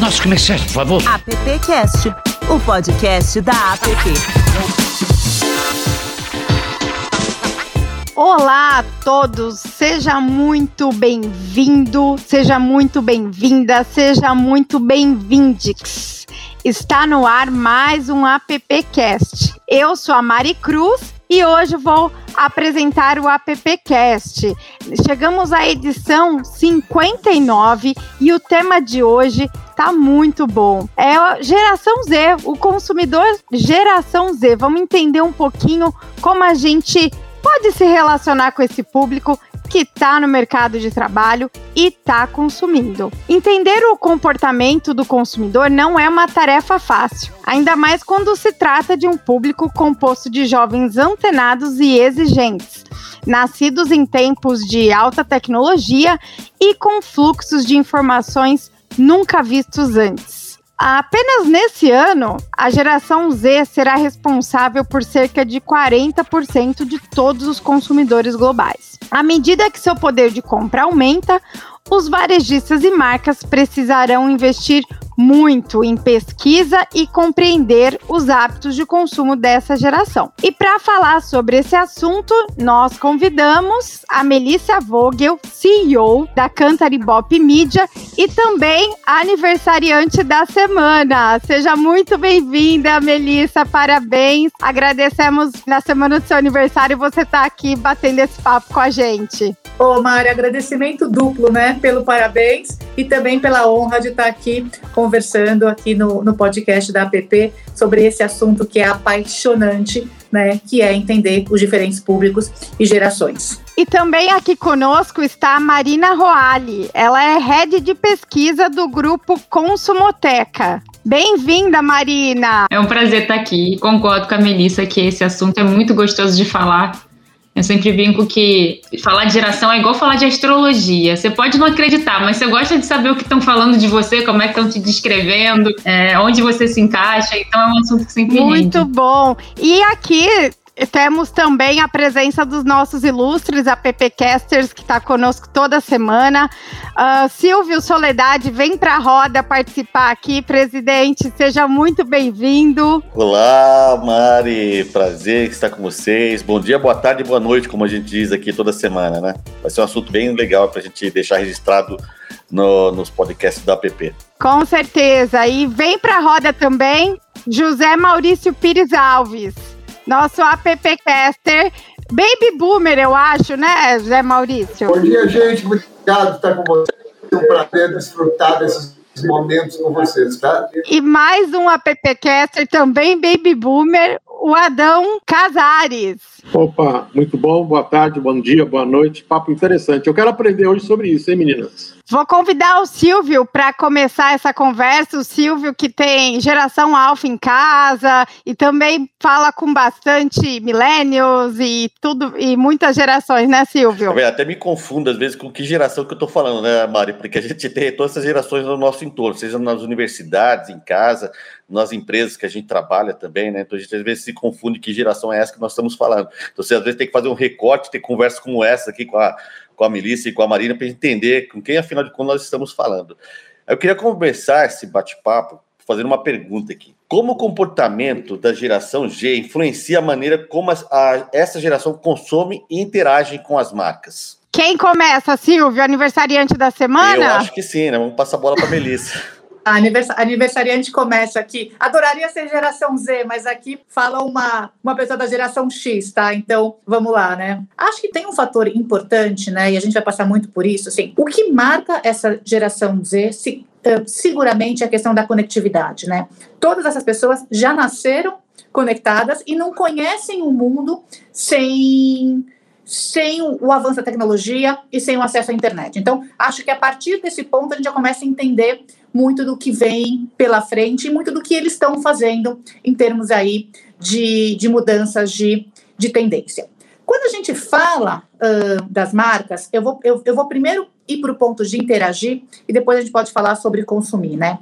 nossos comerciais, por favor. AppCast, o podcast da App. Olá a todos, seja muito bem-vindo, seja muito bem-vinda, seja muito bem-vindix. Está no ar mais um AppCast. Eu sou a Mari Cruz e hoje vou apresentar o AppCast. Chegamos à edição 59 e o tema de hoje tá muito bom. É a geração Z, o consumidor geração Z. Vamos entender um pouquinho como a gente pode se relacionar com esse público que está no mercado de trabalho e está consumindo. Entender o comportamento do consumidor não é uma tarefa fácil, ainda mais quando se trata de um público composto de jovens antenados e exigentes, nascidos em tempos de alta tecnologia e com fluxos de informações nunca vistos antes. Apenas nesse ano, a geração Z será responsável por cerca de 40% de todos os consumidores globais. À medida que seu poder de compra aumenta, os varejistas e marcas precisarão investir muito em pesquisa e compreender os hábitos de consumo dessa geração. E para falar sobre esse assunto, nós convidamos a Melissa Vogel, CEO da Cantaribop Media e também aniversariante da semana. Seja muito bem-vinda, Melissa, parabéns. Agradecemos na semana do seu aniversário você estar tá aqui batendo esse papo com a gente. Ô, Mari, agradecimento duplo, né, pelo parabéns e também pela honra de estar aqui conversando aqui no, no podcast da APP sobre esse assunto que é apaixonante, né, que é entender os diferentes públicos e gerações. E também aqui conosco está a Marina Roali. Ela é head de pesquisa do grupo Consumoteca. Bem-vinda, Marina! É um prazer estar aqui. Concordo com a Melissa que esse assunto é muito gostoso de falar eu sempre brinco que falar de geração é igual falar de astrologia. Você pode não acreditar, mas você gosta de saber o que estão falando de você, como é que estão te descrevendo, é, onde você se encaixa. Então é um assunto que sempre Muito rende. bom. E aqui temos também a presença dos nossos ilustres appcasters que está conosco toda semana. Uh, Silvio Soledade, vem para a roda participar aqui, presidente. Seja muito bem-vindo. Olá, Mari. Prazer estar com vocês. Bom dia, boa tarde, boa noite, como a gente diz aqui toda semana, né? Vai ser um assunto bem legal para a gente deixar registrado no, nos podcasts da app. Com certeza. E vem para a roda também José Maurício Pires Alves nosso appcaster, baby boomer, eu acho, né, Zé Maurício? Bom dia, gente. Muito obrigado por estar com vocês. É um prazer desfrutar desses momentos com vocês, tá? E mais um appcaster também, baby boomer, o Adão Casares. Opa, muito bom, boa tarde, bom dia, boa noite. Papo interessante. Eu quero aprender hoje sobre isso, hein, meninas? Vou convidar o Silvio para começar essa conversa. O Silvio, que tem geração alfa em casa e também fala com bastante millennials e tudo, e muitas gerações, né, Silvio? Até me confundo às vezes com que geração que eu estou falando, né, Mari? Porque a gente tem todas essas gerações no nosso entorno, seja nas universidades, em casa, nas empresas que a gente trabalha também, né? Então a gente às vezes se confunde que geração é essa que nós estamos falando. Então você às vezes tem que fazer um recorte, ter conversa como essa aqui com a com a Melissa e com a Marina para entender com quem, afinal de contas, nós estamos falando. Eu queria conversar esse bate-papo fazendo uma pergunta aqui. Como o comportamento da geração G influencia a maneira como a, a, essa geração consome e interage com as marcas? Quem começa, Silvio? Aniversariante da semana? Eu acho que sim, né? Vamos passar a bola para a Melissa. A aniversariante começa aqui. Adoraria ser geração Z, mas aqui fala uma, uma pessoa da geração X, tá? Então, vamos lá, né? Acho que tem um fator importante, né? E a gente vai passar muito por isso, assim. O que marca essa geração Z, se, uh, seguramente, é a questão da conectividade, né? Todas essas pessoas já nasceram conectadas e não conhecem o mundo sem sem o avanço da tecnologia e sem o acesso à internet. Então, acho que a partir desse ponto a gente já começa a entender muito do que vem pela frente e muito do que eles estão fazendo em termos aí de, de mudanças de, de tendência. Quando a gente fala uh, das marcas, eu vou, eu, eu vou primeiro ir para o ponto de interagir e depois a gente pode falar sobre consumir, né?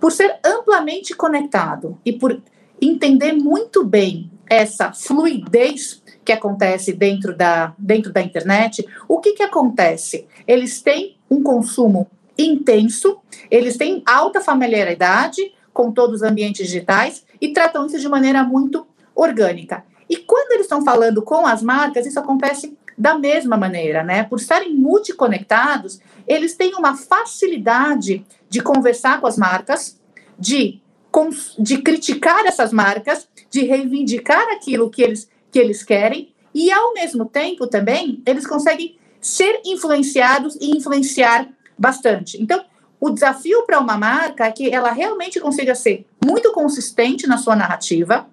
Por ser amplamente conectado e por entender muito bem essa fluidez que acontece dentro da, dentro da internet, o que, que acontece? Eles têm um consumo intenso, eles têm alta familiaridade com todos os ambientes digitais e tratam isso de maneira muito orgânica. E quando eles estão falando com as marcas, isso acontece da mesma maneira, né? Por estarem multiconectados, eles têm uma facilidade de conversar com as marcas, de, de criticar essas marcas, de reivindicar aquilo que eles, que eles querem, e ao mesmo tempo também eles conseguem ser influenciados e influenciar bastante. Então, o desafio para uma marca é que ela realmente consiga ser muito consistente na sua narrativa,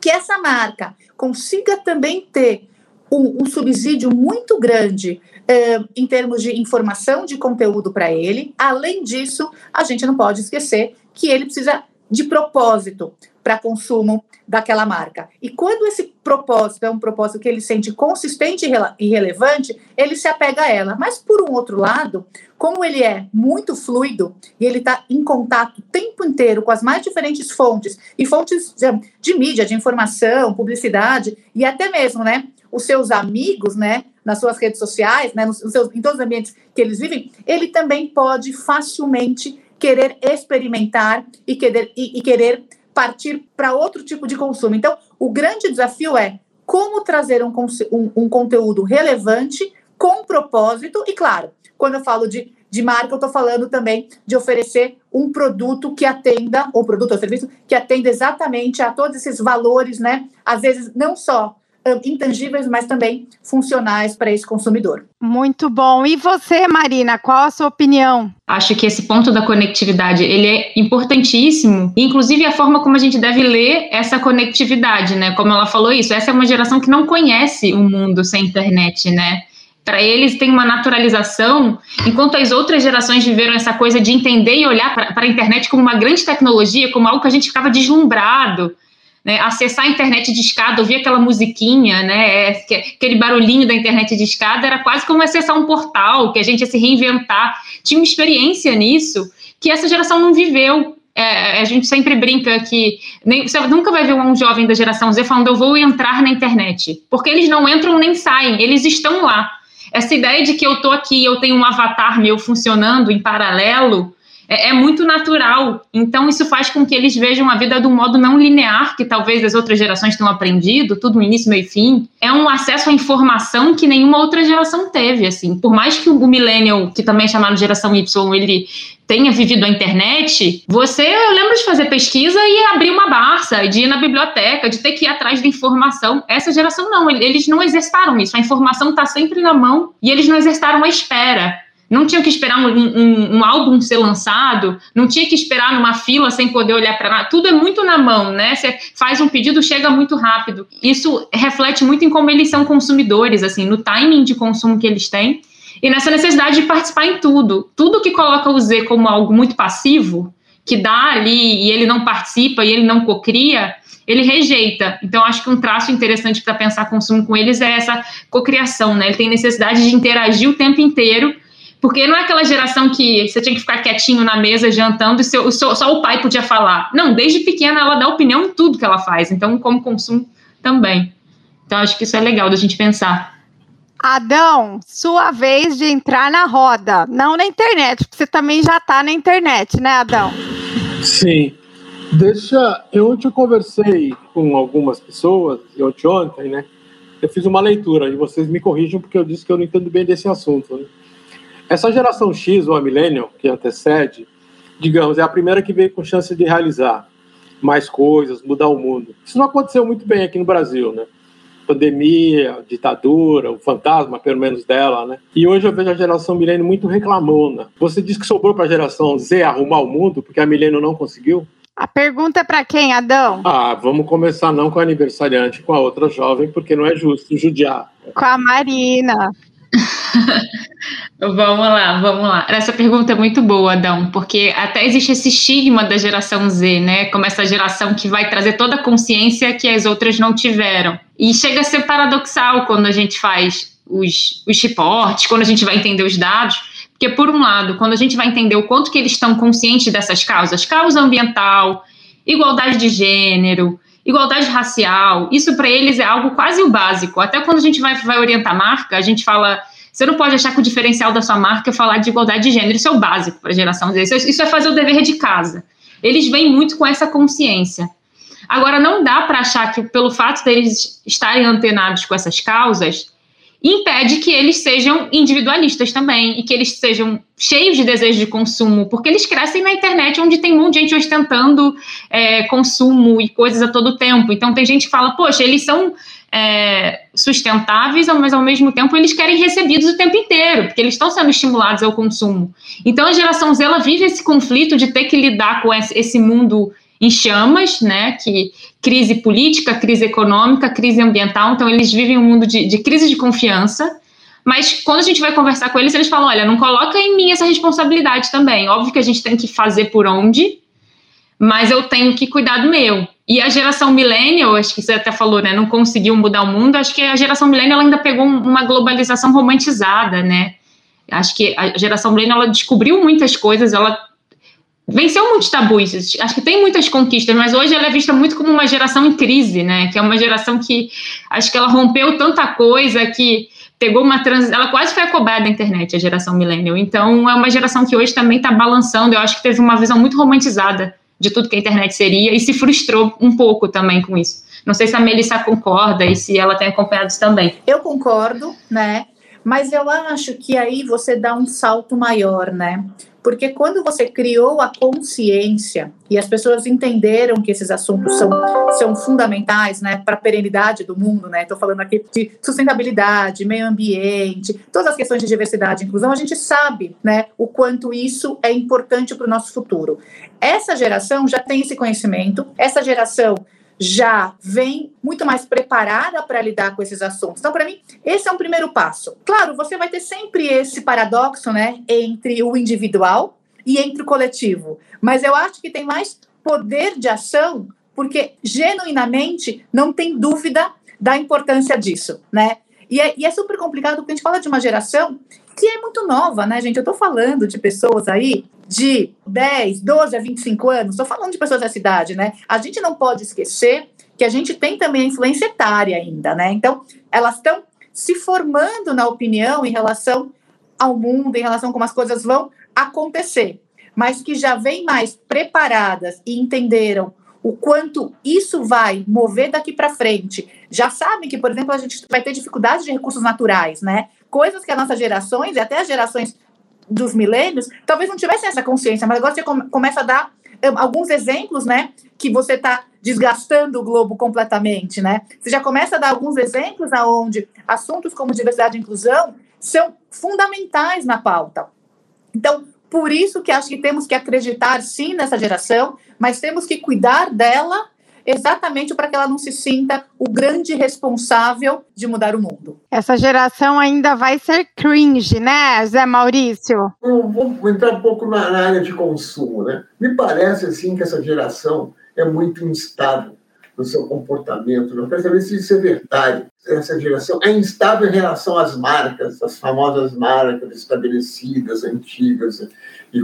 que essa marca consiga também ter um, um subsídio muito grande eh, em termos de informação de conteúdo para ele. Além disso, a gente não pode esquecer que ele precisa de propósito para consumo daquela marca. E quando esse propósito é um propósito que ele sente consistente e relevante, ele se apega a ela. Mas, por um outro lado, como ele é muito fluido e ele está em contato o tempo inteiro com as mais diferentes fontes, e fontes de, de mídia, de informação, publicidade, e até mesmo, né, os seus amigos, né, nas suas redes sociais, né, nos, nos seus, em todos os ambientes que eles vivem, ele também pode facilmente querer experimentar e querer, e, e querer partir para outro tipo de consumo. Então, o grande desafio é como trazer um, um, um conteúdo relevante, com propósito, e claro, quando eu falo de, de marca, eu estou falando também de oferecer um produto que atenda, ou produto ou serviço, que atenda exatamente a todos esses valores, né? Às vezes, não só intangíveis, mas também funcionais para esse consumidor. Muito bom. E você, Marina, qual a sua opinião? Acho que esse ponto da conectividade, ele é importantíssimo, inclusive a forma como a gente deve ler essa conectividade, né? Como ela falou isso, essa é uma geração que não conhece o mundo sem internet, né? Para eles tem uma naturalização, enquanto as outras gerações viveram essa coisa de entender e olhar para a internet como uma grande tecnologia, como algo que a gente ficava deslumbrado né, acessar a internet de escada, ouvir aquela musiquinha, né, é, aquele barulhinho da internet de escada, era quase como acessar um portal, que a gente ia se reinventar. Tinha uma experiência nisso que essa geração não viveu. É, a gente sempre brinca que nem, você nunca vai ver um jovem da geração Z falando eu vou entrar na internet, porque eles não entram nem saem, eles estão lá. Essa ideia de que eu estou aqui, eu tenho um avatar meu funcionando em paralelo, é, é, muito natural. Então, isso faz com que eles vejam a vida de um modo não linear, que talvez as outras gerações tenham aprendido, tudo início, meio e fim. É um acesso à informação que nenhuma outra geração teve, assim. Por mais que o millennial, que também é chamado geração Y, ele tenha vivido a internet, você, eu lembro de fazer pesquisa e abrir uma barça, de ir na biblioteca, de ter que ir atrás da informação. Essa geração não, eles não exercitaram isso. A informação está sempre na mão e eles não exercitaram a espera. Não tinha que esperar um, um, um, álbum ser lançado, não tinha que esperar numa fila sem poder olhar para nada. Tudo é muito na mão, né? Você faz um pedido, chega muito rápido. Isso reflete muito em como eles são consumidores, assim, no timing de consumo que eles têm e nessa necessidade de participar em tudo. Tudo que coloca o Z como algo muito passivo, que dá ali e ele não participa e ele não cocria, ele rejeita. Então, acho que um traço interessante para pensar consumo com eles é essa cocriação, né? Ele tem necessidade de interagir o tempo inteiro porque não é aquela geração que você tinha que ficar quietinho na mesa jantando e seu, só, só o pai podia falar. Não, desde pequena ela dá opinião em tudo que ela faz. Então, como consumo também. Então, acho que isso é legal da gente pensar. Adão, sua vez de entrar na roda, não na internet, porque você também já está na internet, né, Adão? Sim. Deixa. Eu ontem conversei com algumas pessoas, ontem, ontem, né? Eu fiz uma leitura e vocês me corrijam porque eu disse que eu não entendo bem desse assunto. Né? Essa geração X, ou a Millennium, que antecede, digamos, é a primeira que veio com chance de realizar mais coisas, mudar o mundo. Isso não aconteceu muito bem aqui no Brasil, né? Pandemia, ditadura, o fantasma, pelo menos dela, né? E hoje eu vejo a geração Milênio muito reclamona. Você disse que sobrou para a geração Z arrumar o mundo porque a Milênio não conseguiu? A pergunta é para quem, Adão? Ah, vamos começar não com a aniversariante, com a outra jovem, porque não é justo judiar. Com a Marina. vamos lá, vamos lá. Essa pergunta é muito boa, Adão, porque até existe esse estigma da geração Z, né? Como essa geração que vai trazer toda a consciência que as outras não tiveram. E chega a ser paradoxal quando a gente faz os, os reportes, quando a gente vai entender os dados, porque, por um lado, quando a gente vai entender o quanto que eles estão conscientes dessas causas, causa ambiental, igualdade de gênero, igualdade racial, isso para eles é algo quase o básico. Até quando a gente vai, vai orientar a marca, a gente fala Você não pode achar que o diferencial da sua marca é falar de igualdade de gênero. Isso é o básico para a geração Z. Isso é fazer o dever de casa. Eles vêm muito com essa consciência. Agora, não dá para achar que, pelo fato deles estarem antenados com essas causas, impede que eles sejam individualistas também e que eles sejam cheios de desejo de consumo, porque eles crescem na internet onde tem um monte de gente ostentando é, consumo e coisas a todo tempo. Então tem gente que fala, poxa, eles são é, sustentáveis, mas ao mesmo tempo eles querem recebidos o tempo inteiro, porque eles estão sendo estimulados ao consumo. Então a geração Z ela vive esse conflito de ter que lidar com esse mundo em chamas, né? Que crise política, crise econômica, crise ambiental. Então eles vivem um mundo de, de crise de confiança. Mas quando a gente vai conversar com eles, eles falam: olha, não coloca em mim essa responsabilidade também. Óbvio que a gente tem que fazer por onde, mas eu tenho que cuidar do meu. E a geração millennial, acho que você até falou, né, não conseguiu mudar o mundo, acho que a geração millennial ainda pegou uma globalização romantizada, né? Acho que a geração millennial ela descobriu muitas coisas, ela venceu muitos tabus, acho que tem muitas conquistas, mas hoje ela é vista muito como uma geração em crise, né? Que é uma geração que acho que ela rompeu tanta coisa que pegou uma trans, ela quase foi acoberta da internet, a geração millennial. Então é uma geração que hoje também está balançando. Eu acho que teve uma visão muito romantizada de tudo que a internet seria e se frustrou um pouco também com isso. Não sei se a Melissa concorda e se ela tem acompanhado isso também. Eu concordo, né? Mas eu acho que aí você dá um salto maior, né? Porque quando você criou a consciência e as pessoas entenderam que esses assuntos são, são fundamentais né, para a perenidade do mundo, né? Estou falando aqui de sustentabilidade, meio ambiente, todas as questões de diversidade e inclusão, a gente sabe né, o quanto isso é importante para o nosso futuro. Essa geração já tem esse conhecimento, essa geração já vem muito mais preparada para lidar com esses assuntos. Então, para mim, esse é um primeiro passo. Claro, você vai ter sempre esse paradoxo, né, entre o individual e entre o coletivo, mas eu acho que tem mais poder de ação porque genuinamente não tem dúvida da importância disso, né? E é, e é super complicado porque a gente fala de uma geração que é muito nova, né, gente? Eu estou falando de pessoas aí de 10, 12 a 25 anos, estou falando de pessoas dessa idade, né? A gente não pode esquecer que a gente tem também a influência etária ainda, né? Então, elas estão se formando na opinião em relação ao mundo, em relação a como as coisas vão acontecer, mas que já vêm mais preparadas e entenderam o quanto isso vai mover daqui para frente. Já sabem que, por exemplo, a gente vai ter dificuldade de recursos naturais, né? Coisas que as nossas gerações e até as gerações dos milênios talvez não tivessem essa consciência, mas agora você começa a dar um, alguns exemplos, né? Que você está desgastando o globo completamente, né? Você já começa a dar alguns exemplos aonde assuntos como diversidade e inclusão são fundamentais na pauta. Então, por isso que acho que temos que acreditar sim nessa geração, mas temos que cuidar dela exatamente para que ela não se sinta o grande responsável de mudar o mundo. Essa geração ainda vai ser cringe, né, Zé Maurício? Eu vou entrar um pouco na área de consumo, né? Me parece assim que essa geração é muito instável no seu comportamento. Eu quero saber se isso é verdade. Essa geração é instável em relação às marcas, as famosas marcas estabelecidas, antigas e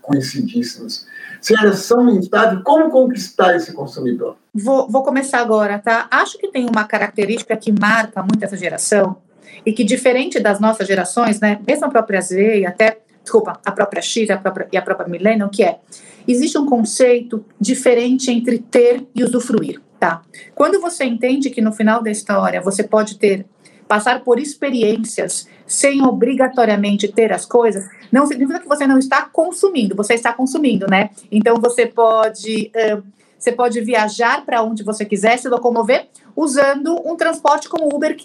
conhecidíssimas. Se elas são instáveis, como conquistar esse consumidor? Vou, vou começar agora, tá? Acho que tem uma característica que marca muito essa geração e que, diferente das nossas gerações, né, mesmo a própria Z e até, desculpa, a própria X a própria, e a própria Millennium, que é, existe um conceito diferente entre ter e usufruir. Tá. Quando você entende que no final da história você pode ter passar por experiências sem obrigatoriamente ter as coisas, não significa que você não está consumindo, você está consumindo, né? Então você pode uh, você pode viajar para onde você quiser, se locomover usando um transporte como Uber,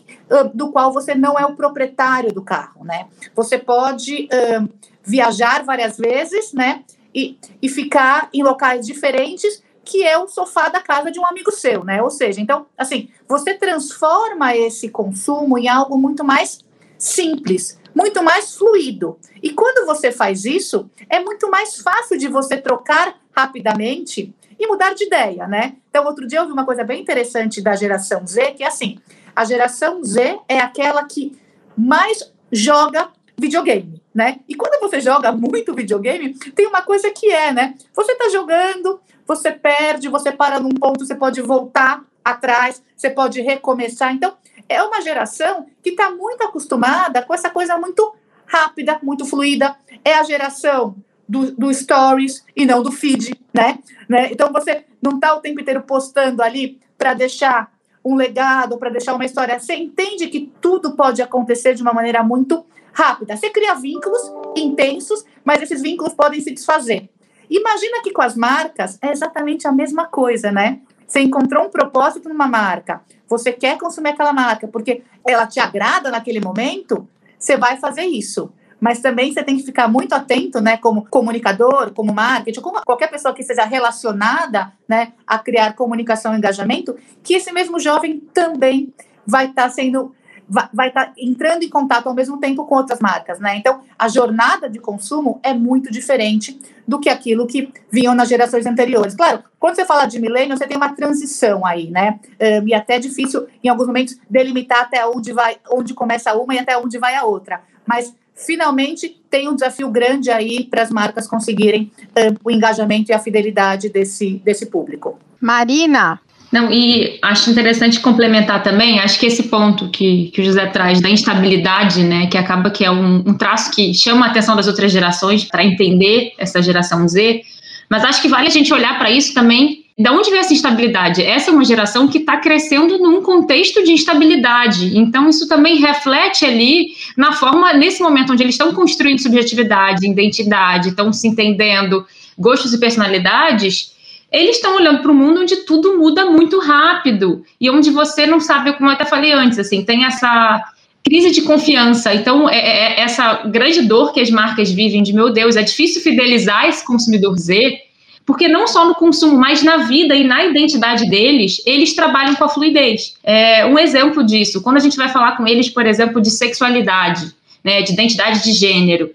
do qual você não é o proprietário do carro, né? Você pode uh, viajar várias vezes, né? E, e ficar em locais diferentes que é o sofá da casa de um amigo seu, né? Ou seja, então, assim, você transforma esse consumo em algo muito mais simples, muito mais fluido. E quando você faz isso, é muito mais fácil de você trocar rapidamente e mudar de ideia, né? Então, outro dia eu vi uma coisa bem interessante da geração Z, que é assim, a geração Z é aquela que mais joga videogame, né? E quando você joga muito videogame, tem uma coisa que é, né? Você tá jogando, você perde, você para num ponto, você pode voltar atrás, você pode recomeçar. Então, é uma geração que está muito acostumada com essa coisa muito rápida, muito fluida. É a geração do, do stories e não do feed, né? né? Então você não está o tempo inteiro postando ali para deixar um legado, para deixar uma história. Você entende que tudo pode acontecer de uma maneira muito rápida. Você cria vínculos intensos, mas esses vínculos podem se desfazer. Imagina que com as marcas é exatamente a mesma coisa, né? Você encontrou um propósito numa marca, você quer consumir aquela marca porque ela te agrada naquele momento, você vai fazer isso. Mas também você tem que ficar muito atento, né, como comunicador, como marketing, como qualquer pessoa que seja relacionada, né, a criar comunicação e engajamento, que esse mesmo jovem também vai estar tá sendo vai estar tá entrando em contato ao mesmo tempo com outras marcas, né? Então, a jornada de consumo é muito diferente do que aquilo que vinham nas gerações anteriores. Claro, quando você fala de milênio, você tem uma transição aí, né? Um, e até é difícil, em alguns momentos, delimitar até onde vai, onde começa uma e até onde vai a outra. Mas finalmente tem um desafio grande aí para as marcas conseguirem um, o engajamento e a fidelidade desse, desse público. Marina, não, e acho interessante complementar também, acho que esse ponto que, que o José traz da instabilidade, né, que acaba que é um, um traço que chama a atenção das outras gerações para entender essa geração Z, mas acho que vale a gente olhar para isso também. Da onde vem essa instabilidade? Essa é uma geração que está crescendo num contexto de instabilidade. Então, isso também reflete ali na forma, nesse momento onde eles estão construindo subjetividade, identidade, estão se entendendo, gostos e personalidades eles estão olhando para o mundo onde tudo muda muito rápido e onde você não sabe, como eu até falei antes, assim, tem essa crise de confiança. Então, é, é, é essa grande dor que as marcas vivem de, meu Deus, é difícil fidelizar esse consumidor Z, porque não só no consumo, mas na vida e na identidade deles, eles trabalham com a fluidez. É, um exemplo disso, quando a gente vai falar com eles, por exemplo, de sexualidade, né, de identidade de gênero,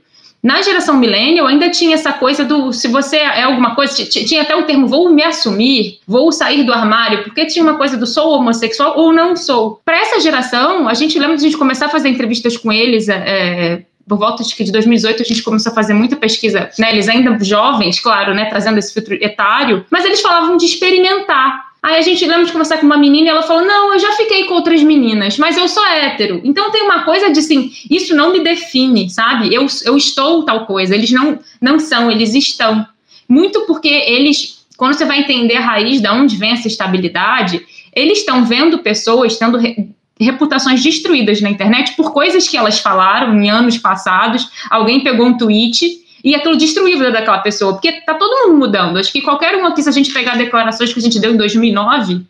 na geração millennial ainda tinha essa coisa do se você é alguma coisa, tinha até o termo vou me assumir, vou sair do armário, porque tinha uma coisa do sou homossexual ou não sou. Para essa geração, a gente lembra de a gente começar a fazer entrevistas com eles, é, é por volta de, de 2018 a gente começou a fazer muita pesquisa, né? Eles ainda jovens, claro, né? Trazendo esse filtro etário, mas eles falavam de experimentar. Aí a gente lembra de conversar com uma menina e ela falou: Não, eu já fiquei com outras meninas, mas eu sou hétero. Então tem uma coisa de assim: isso não me define, sabe? Eu, eu estou tal coisa. Eles não, não são, eles estão. Muito porque eles, quando você vai entender a raiz de onde vem essa estabilidade, eles estão vendo pessoas tendo re, reputações destruídas na internet por coisas que elas falaram em anos passados. Alguém pegou um tweet e aquilo destruir a vida daquela pessoa, porque tá todo mundo mudando. Acho que qualquer um aqui, se a gente pegar declarações que a gente deu em 2009,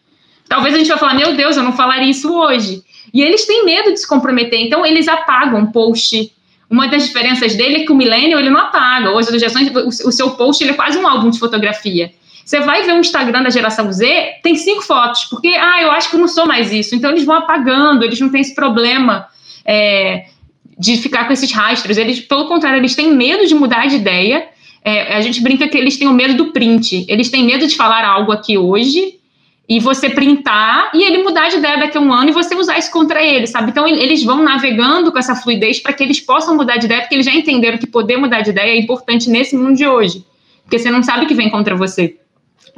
talvez a gente vai falar, meu Deus, eu não falaria isso hoje. E eles têm medo de se comprometer, então eles apagam post. Uma das diferenças dele é que o millennial, ele não apaga. Hoje, a geração, o seu post ele é quase um álbum de fotografia. Você vai ver o Instagram da geração Z, tem cinco fotos, porque, ah, eu acho que eu não sou mais isso. Então, eles vão apagando, eles não têm esse problema. É, de ficar com esses rastros. Eles, pelo contrário, eles têm medo de mudar de ideia. É, a gente brinca que eles têm o medo do print. Eles têm medo de falar algo aqui hoje e você printar e ele mudar de ideia daqui a um ano e você usar isso contra ele, sabe? Então eles vão navegando com essa fluidez para que eles possam mudar de ideia, porque eles já entenderam que poder mudar de ideia é importante nesse mundo de hoje, porque você não sabe o que vem contra você.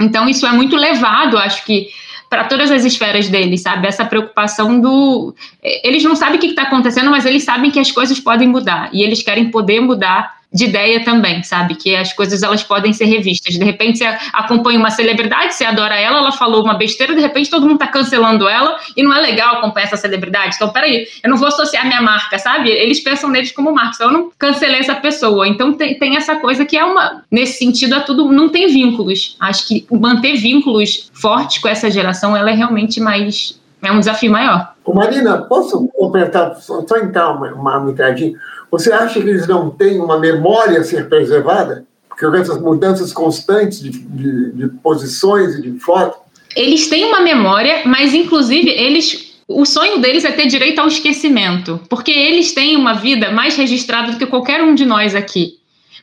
Então isso é muito levado, acho que para todas as esferas deles, sabe? Essa preocupação do. Eles não sabem o que está acontecendo, mas eles sabem que as coisas podem mudar e eles querem poder mudar de ideia também, sabe? Que as coisas elas podem ser revistas. De repente você acompanha uma celebridade, você adora ela, ela falou uma besteira, de repente todo mundo está cancelando ela e não é legal acompanhar essa celebridade. Então, peraí, eu não vou associar minha marca, sabe? Eles pensam neles como marca, então eu não cancelei essa pessoa. Então tem, tem essa coisa que é uma. Nesse sentido, é tudo. Não tem vínculos. Acho que manter vínculos fortes com essa geração ela é realmente mais. É um desafio maior. Marina, posso completar, só entrar uma, uma entradinha? Você acha que eles não têm uma memória a ser preservada? Porque essas mudanças constantes de, de, de posições e de foto. Eles têm uma memória, mas inclusive eles o sonho deles é ter direito ao esquecimento, porque eles têm uma vida mais registrada do que qualquer um de nós aqui.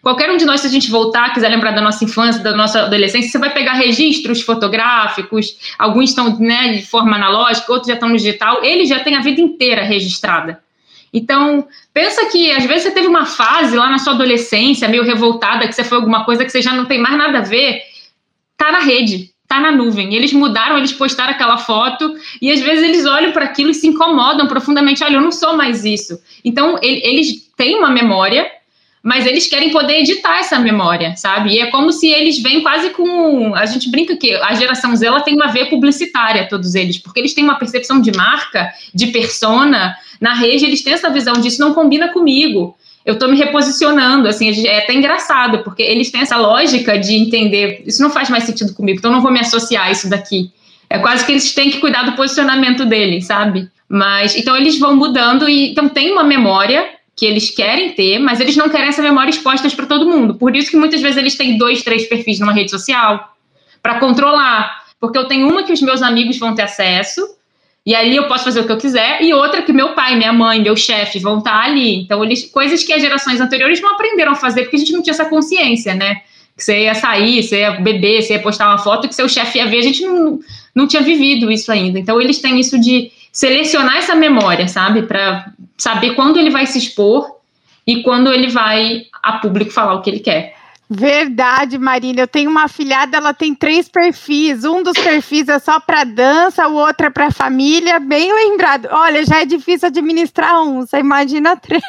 Qualquer um de nós, se a gente voltar, quiser lembrar da nossa infância, da nossa adolescência, você vai pegar registros fotográficos, alguns estão né, de forma analógica, outros já estão no digital, eles já têm a vida inteira registrada. Então, pensa que às vezes você teve uma fase lá na sua adolescência meio revoltada, que você foi alguma coisa que você já não tem mais nada a ver, tá na rede. tá na nuvem. Eles mudaram, eles postaram aquela foto e às vezes eles olham para aquilo e se incomodam profundamente. Olha, eu não sou mais isso. Então, ele, eles têm uma memória, mas eles querem poder editar essa memória, sabe? E é como se eles vêm quase com. A gente brinca que a geração Z ela tem uma veia publicitária, todos eles, porque eles têm uma percepção de marca, de persona. Na rede, eles têm essa visão disso, não combina comigo eu estou me reposicionando, assim, é até engraçado, porque eles têm essa lógica de entender, isso não faz mais sentido comigo, então não vou me associar a isso daqui. É quase que eles têm que cuidar do posicionamento deles, sabe? Mas, então eles vão mudando e, então tem uma memória que eles querem ter, mas eles não querem essa memória exposta para todo mundo. Por isso que muitas vezes eles têm dois, três perfis numa rede social para controlar. Porque eu tenho uma que os meus amigos vão ter acesso, e ali eu posso fazer o que eu quiser, e outra que meu pai, minha mãe, meu chefe vão estar ali. Então, eles, coisas que as gerações anteriores não aprenderam a fazer, porque a gente não tinha essa consciência, né? Que você ia sair, você ia beber, você ia postar uma foto que seu chefe ia ver, a gente não, não tinha vivido isso ainda. Então, eles têm isso de selecionar essa memória, sabe? Para saber quando ele vai se expor e quando ele vai a público falar o que ele quer. Verdade, Marina. Eu tenho uma filhada, ela tem três perfis. Um dos perfis é só para dança, o outro é para família. Bem lembrado. Olha, já é difícil administrar um. Você imagina três.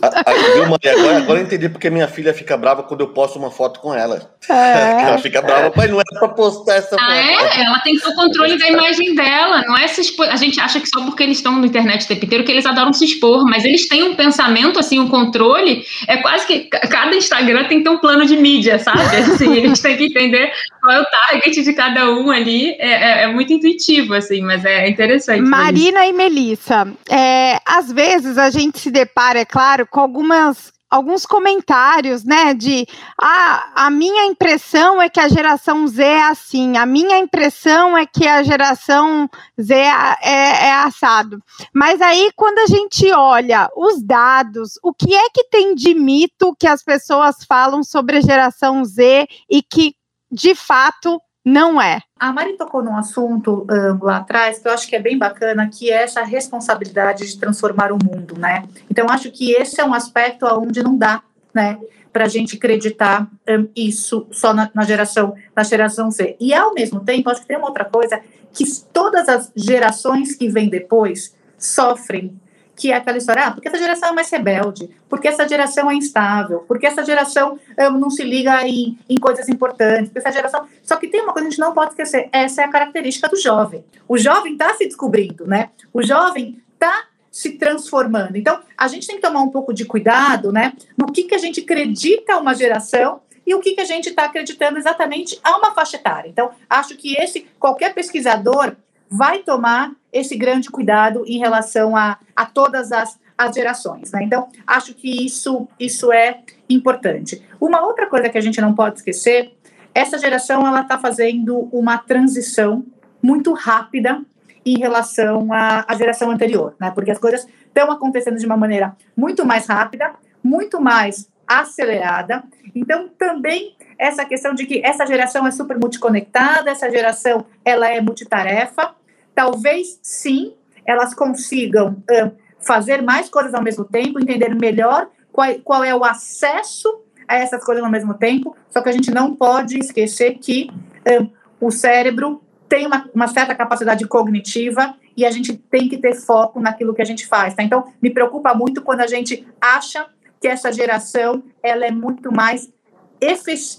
A, a, viu, Maria? Agora, agora eu entendi porque minha filha fica brava quando eu posto uma foto com ela. É. ela fica brava, mas não é para postar essa ah, foto. É? Ela tem que ter o controle da imagem dela. Não é se expor. A gente acha que só porque eles estão na internet o tempo inteiro que eles adoram se expor, mas eles têm um pensamento, assim, um controle. É quase que cada Instagram tem que ter um plano plano de mídia, sabe? Assim, eles têm que entender qual é o target de cada um ali. É, é, é muito intuitivo, assim, mas é interessante. Marina e Melissa, é, às vezes a gente se depara, é claro, com algumas alguns comentários, né, de ah, a minha impressão é que a geração Z é assim, a minha impressão é que a geração Z é, é, é assado. Mas aí, quando a gente olha os dados, o que é que tem de mito que as pessoas falam sobre a geração Z e que, de fato, não é. A Mari tocou num assunto um, lá atrás que eu acho que é bem bacana, que é essa responsabilidade de transformar o mundo, né? Então, acho que esse é um aspecto onde não dá, né? Para a gente acreditar um, isso só na, na, geração na geração Z. E ao mesmo tempo, acho que tem uma outra coisa que todas as gerações que vêm depois sofrem que é aquela história, ah, porque essa geração é mais rebelde, porque essa geração é instável, porque essa geração um, não se liga em, em coisas importantes, porque essa geração. Só que tem uma coisa que a gente não pode esquecer: essa é a característica do jovem. O jovem está se descobrindo, né? O jovem está se transformando. Então, a gente tem que tomar um pouco de cuidado, né? No que, que a gente acredita uma geração e o que, que a gente está acreditando exatamente a uma faixa etária. Então, acho que esse qualquer pesquisador vai tomar esse grande cuidado em relação a, a todas as, as gerações. Né? Então, acho que isso, isso é importante. Uma outra coisa que a gente não pode esquecer, essa geração ela está fazendo uma transição muito rápida em relação à, à geração anterior, né? porque as coisas estão acontecendo de uma maneira muito mais rápida, muito mais acelerada. Então, também essa questão de que essa geração é super multiconectada, essa geração ela é multitarefa. Talvez sim, elas consigam uh, fazer mais coisas ao mesmo tempo, entender melhor qual, qual é o acesso a essas coisas ao mesmo tempo. Só que a gente não pode esquecer que uh, o cérebro tem uma, uma, certa capacidade cognitiva e a gente tem que ter foco naquilo que a gente faz. Tá? Então, me preocupa muito quando a gente acha que essa geração ela é muito mais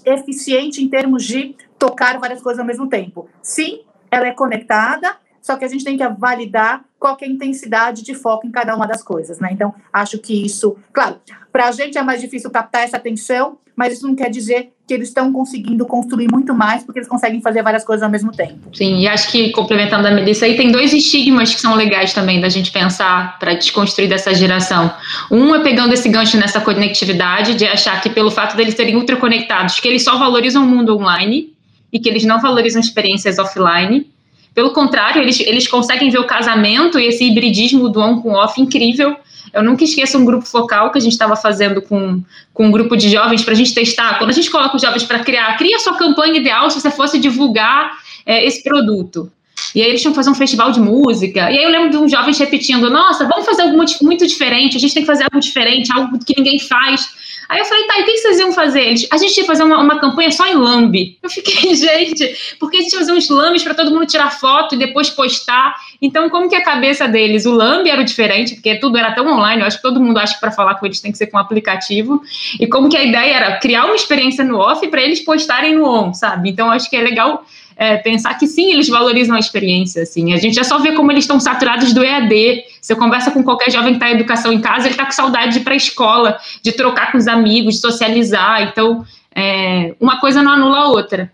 eficiente em termos de tocar várias coisas ao mesmo tempo. Sim, ela é conectada, só que a gente tem que validar qual é a intensidade de foco em cada uma das coisas, né? Então, acho que isso, claro, para a gente é mais difícil captar essa atenção, mas isso não quer dizer que eles estão conseguindo construir muito mais, porque eles conseguem fazer várias coisas ao mesmo tempo. Sim, e acho que, complementando a Melissa, aí tem dois estigmas que são legais também da gente pensar para desconstruir dessa geração. Um é pegando esse gancho nessa conectividade, de achar que pelo fato deles serem ultraconectados, que eles só valorizam o mundo online e que eles não valorizam experiências offline. Pelo contrário, eles, eles conseguem ver o casamento e esse hibridismo do on com off incrível eu nunca esqueço um grupo focal que a gente estava fazendo com, com um grupo de jovens para a gente testar. Quando a gente coloca os jovens para criar, cria a sua campanha ideal se você fosse divulgar é, esse produto. E aí eles tinham que fazer um festival de música. E aí eu lembro de uns jovens repetindo: Nossa, vamos fazer algo muito, diferente, a gente tem que fazer algo diferente, algo que ninguém faz. Aí eu falei, tá, e o que vocês iam fazer? Eles, a gente ia fazer uma, uma campanha só em lambe. Eu fiquei, gente, porque a gente ia fazer uns lambes para todo mundo tirar foto e depois postar. Então, como que a cabeça deles? O lambe era o diferente, porque tudo era tão online, eu acho que todo mundo acha que para falar com eles tem que ser com um aplicativo. E como que a ideia era criar uma experiência no off para eles postarem no on, sabe? Então, acho que é legal é, pensar que sim, eles valorizam a experiência, assim. A gente já só vê como eles estão saturados do EAD. Você conversa com qualquer jovem que está em educação em casa, ele está com saudade de ir para a escola, de trocar com os amigos, de socializar. Então, é, uma coisa não anula a outra.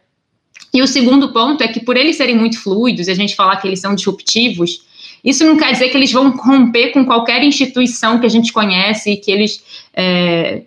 E o segundo ponto é que, por eles serem muito fluidos, a gente falar que eles são disruptivos, isso não quer dizer que eles vão romper com qualquer instituição que a gente conhece, que eles é,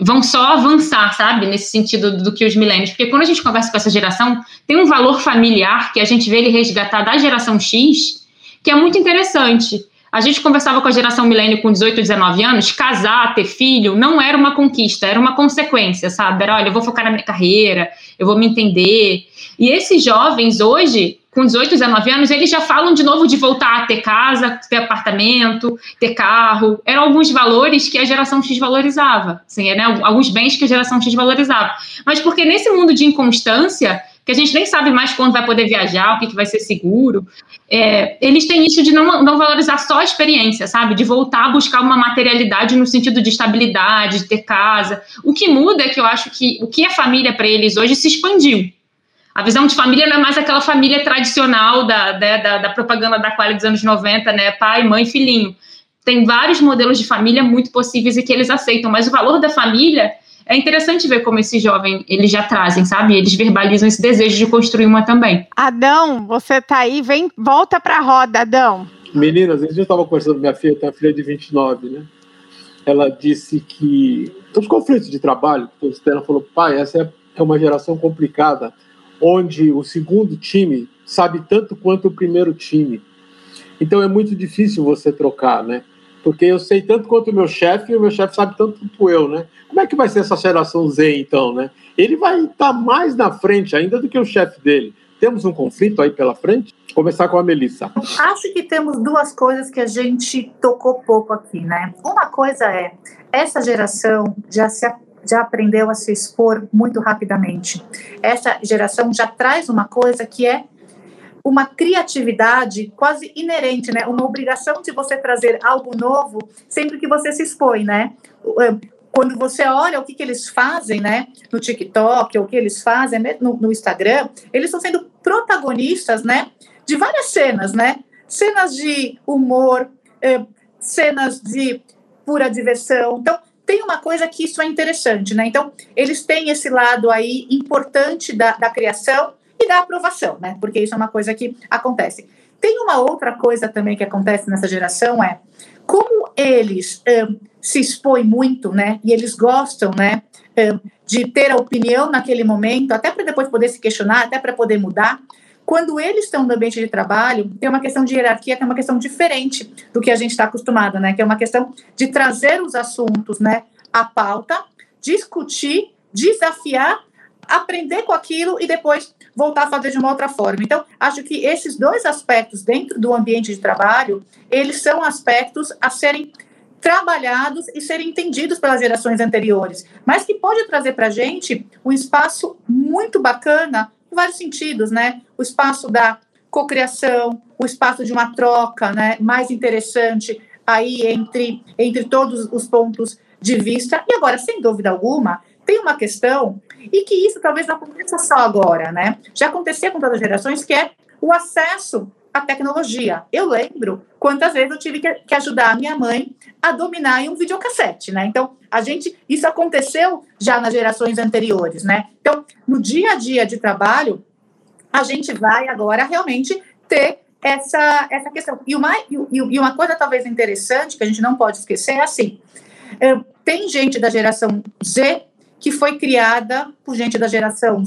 vão só avançar, sabe, nesse sentido do que os milênios. Porque quando a gente conversa com essa geração, tem um valor familiar que a gente vê ele resgatar da geração X, que é muito interessante. A gente conversava com a geração milênio com 18, 19 anos, casar, ter filho, não era uma conquista, era uma consequência, sabe? Era, olha, eu vou focar na minha carreira, eu vou me entender. E esses jovens hoje, com 18, 19 anos, eles já falam de novo de voltar a ter casa, ter apartamento, ter carro. Eram alguns valores que a geração X valorizava, assim, né? alguns bens que a geração X valorizava. Mas porque nesse mundo de inconstância, que a gente nem sabe mais quando vai poder viajar, o que, que vai ser seguro, é, eles têm isso de não, não valorizar só a experiência, sabe? De voltar a buscar uma materialidade no sentido de estabilidade, de ter casa. O que muda é que eu acho que o que é família para eles hoje se expandiu. A visão de família não é mais aquela família tradicional da, da, da, da propaganda da Quali dos anos 90, né? Pai, mãe, filhinho. Tem vários modelos de família muito possíveis e que eles aceitam, mas o valor da família é interessante ver como esse jovem eles já trazem, sabe? Eles verbalizam esse desejo de construir uma também. Adão, você tá aí, vem, volta pra roda, Adão. Meninas, a gente estava conversando com minha filha, tem uma filha de 29, né? Ela disse que os conflitos de trabalho, ela falou, pai, essa é, é uma geração complicada onde o segundo time sabe tanto quanto o primeiro time. Então é muito difícil você trocar, né? Porque eu sei tanto quanto o meu chefe e o meu chefe sabe tanto quanto eu, né? Como é que vai ser essa geração Z, então, né? Ele vai estar mais na frente ainda do que o chefe dele. Temos um conflito aí pela frente? Começar com a Melissa. Acho que temos duas coisas que a gente tocou pouco aqui, né? Uma coisa é, essa geração já se já aprendeu a se expor muito rapidamente. Essa geração já traz uma coisa que é uma criatividade quase inerente, né? Uma obrigação de você trazer algo novo sempre que você se expõe, né? Quando você olha o que, que eles fazem, né? No TikTok, o que eles fazem né? no, no Instagram, eles estão sendo protagonistas, né? De várias cenas, né? Cenas de humor, eh, cenas de pura diversão. Então, tem uma coisa que isso é interessante, né? Então, eles têm esse lado aí importante da, da criação e da aprovação, né? Porque isso é uma coisa que acontece. Tem uma outra coisa também que acontece nessa geração é como eles um, se expõem muito, né? E eles gostam, né? Um, de ter a opinião naquele momento, até para depois poder se questionar, até para poder mudar. Quando eles estão no ambiente de trabalho, tem uma questão de hierarquia que é uma questão diferente do que a gente está acostumado, né? Que é uma questão de trazer os assuntos, né, à pauta, discutir, desafiar, aprender com aquilo e depois voltar a fazer de uma outra forma. Então, acho que esses dois aspectos dentro do ambiente de trabalho, eles são aspectos a serem trabalhados e serem entendidos pelas gerações anteriores, mas que pode trazer para a gente um espaço muito bacana em vários sentidos, né? O espaço da cocriação, o espaço de uma troca, né, mais interessante aí entre entre todos os pontos de vista. E agora, sem dúvida alguma, tem uma questão e que isso talvez não aconteça só agora, né? Já acontecia com todas as gerações que é o acesso à tecnologia. Eu lembro quantas vezes eu tive que, que ajudar a minha mãe a dominar um videocassete, né? Então, a gente, isso aconteceu já nas gerações anteriores, né? Então, no dia a dia de trabalho, a gente vai agora realmente ter essa, essa questão. E uma, e, e uma coisa talvez interessante que a gente não pode esquecer é assim: é, tem gente da geração Z que foi criada por gente da geração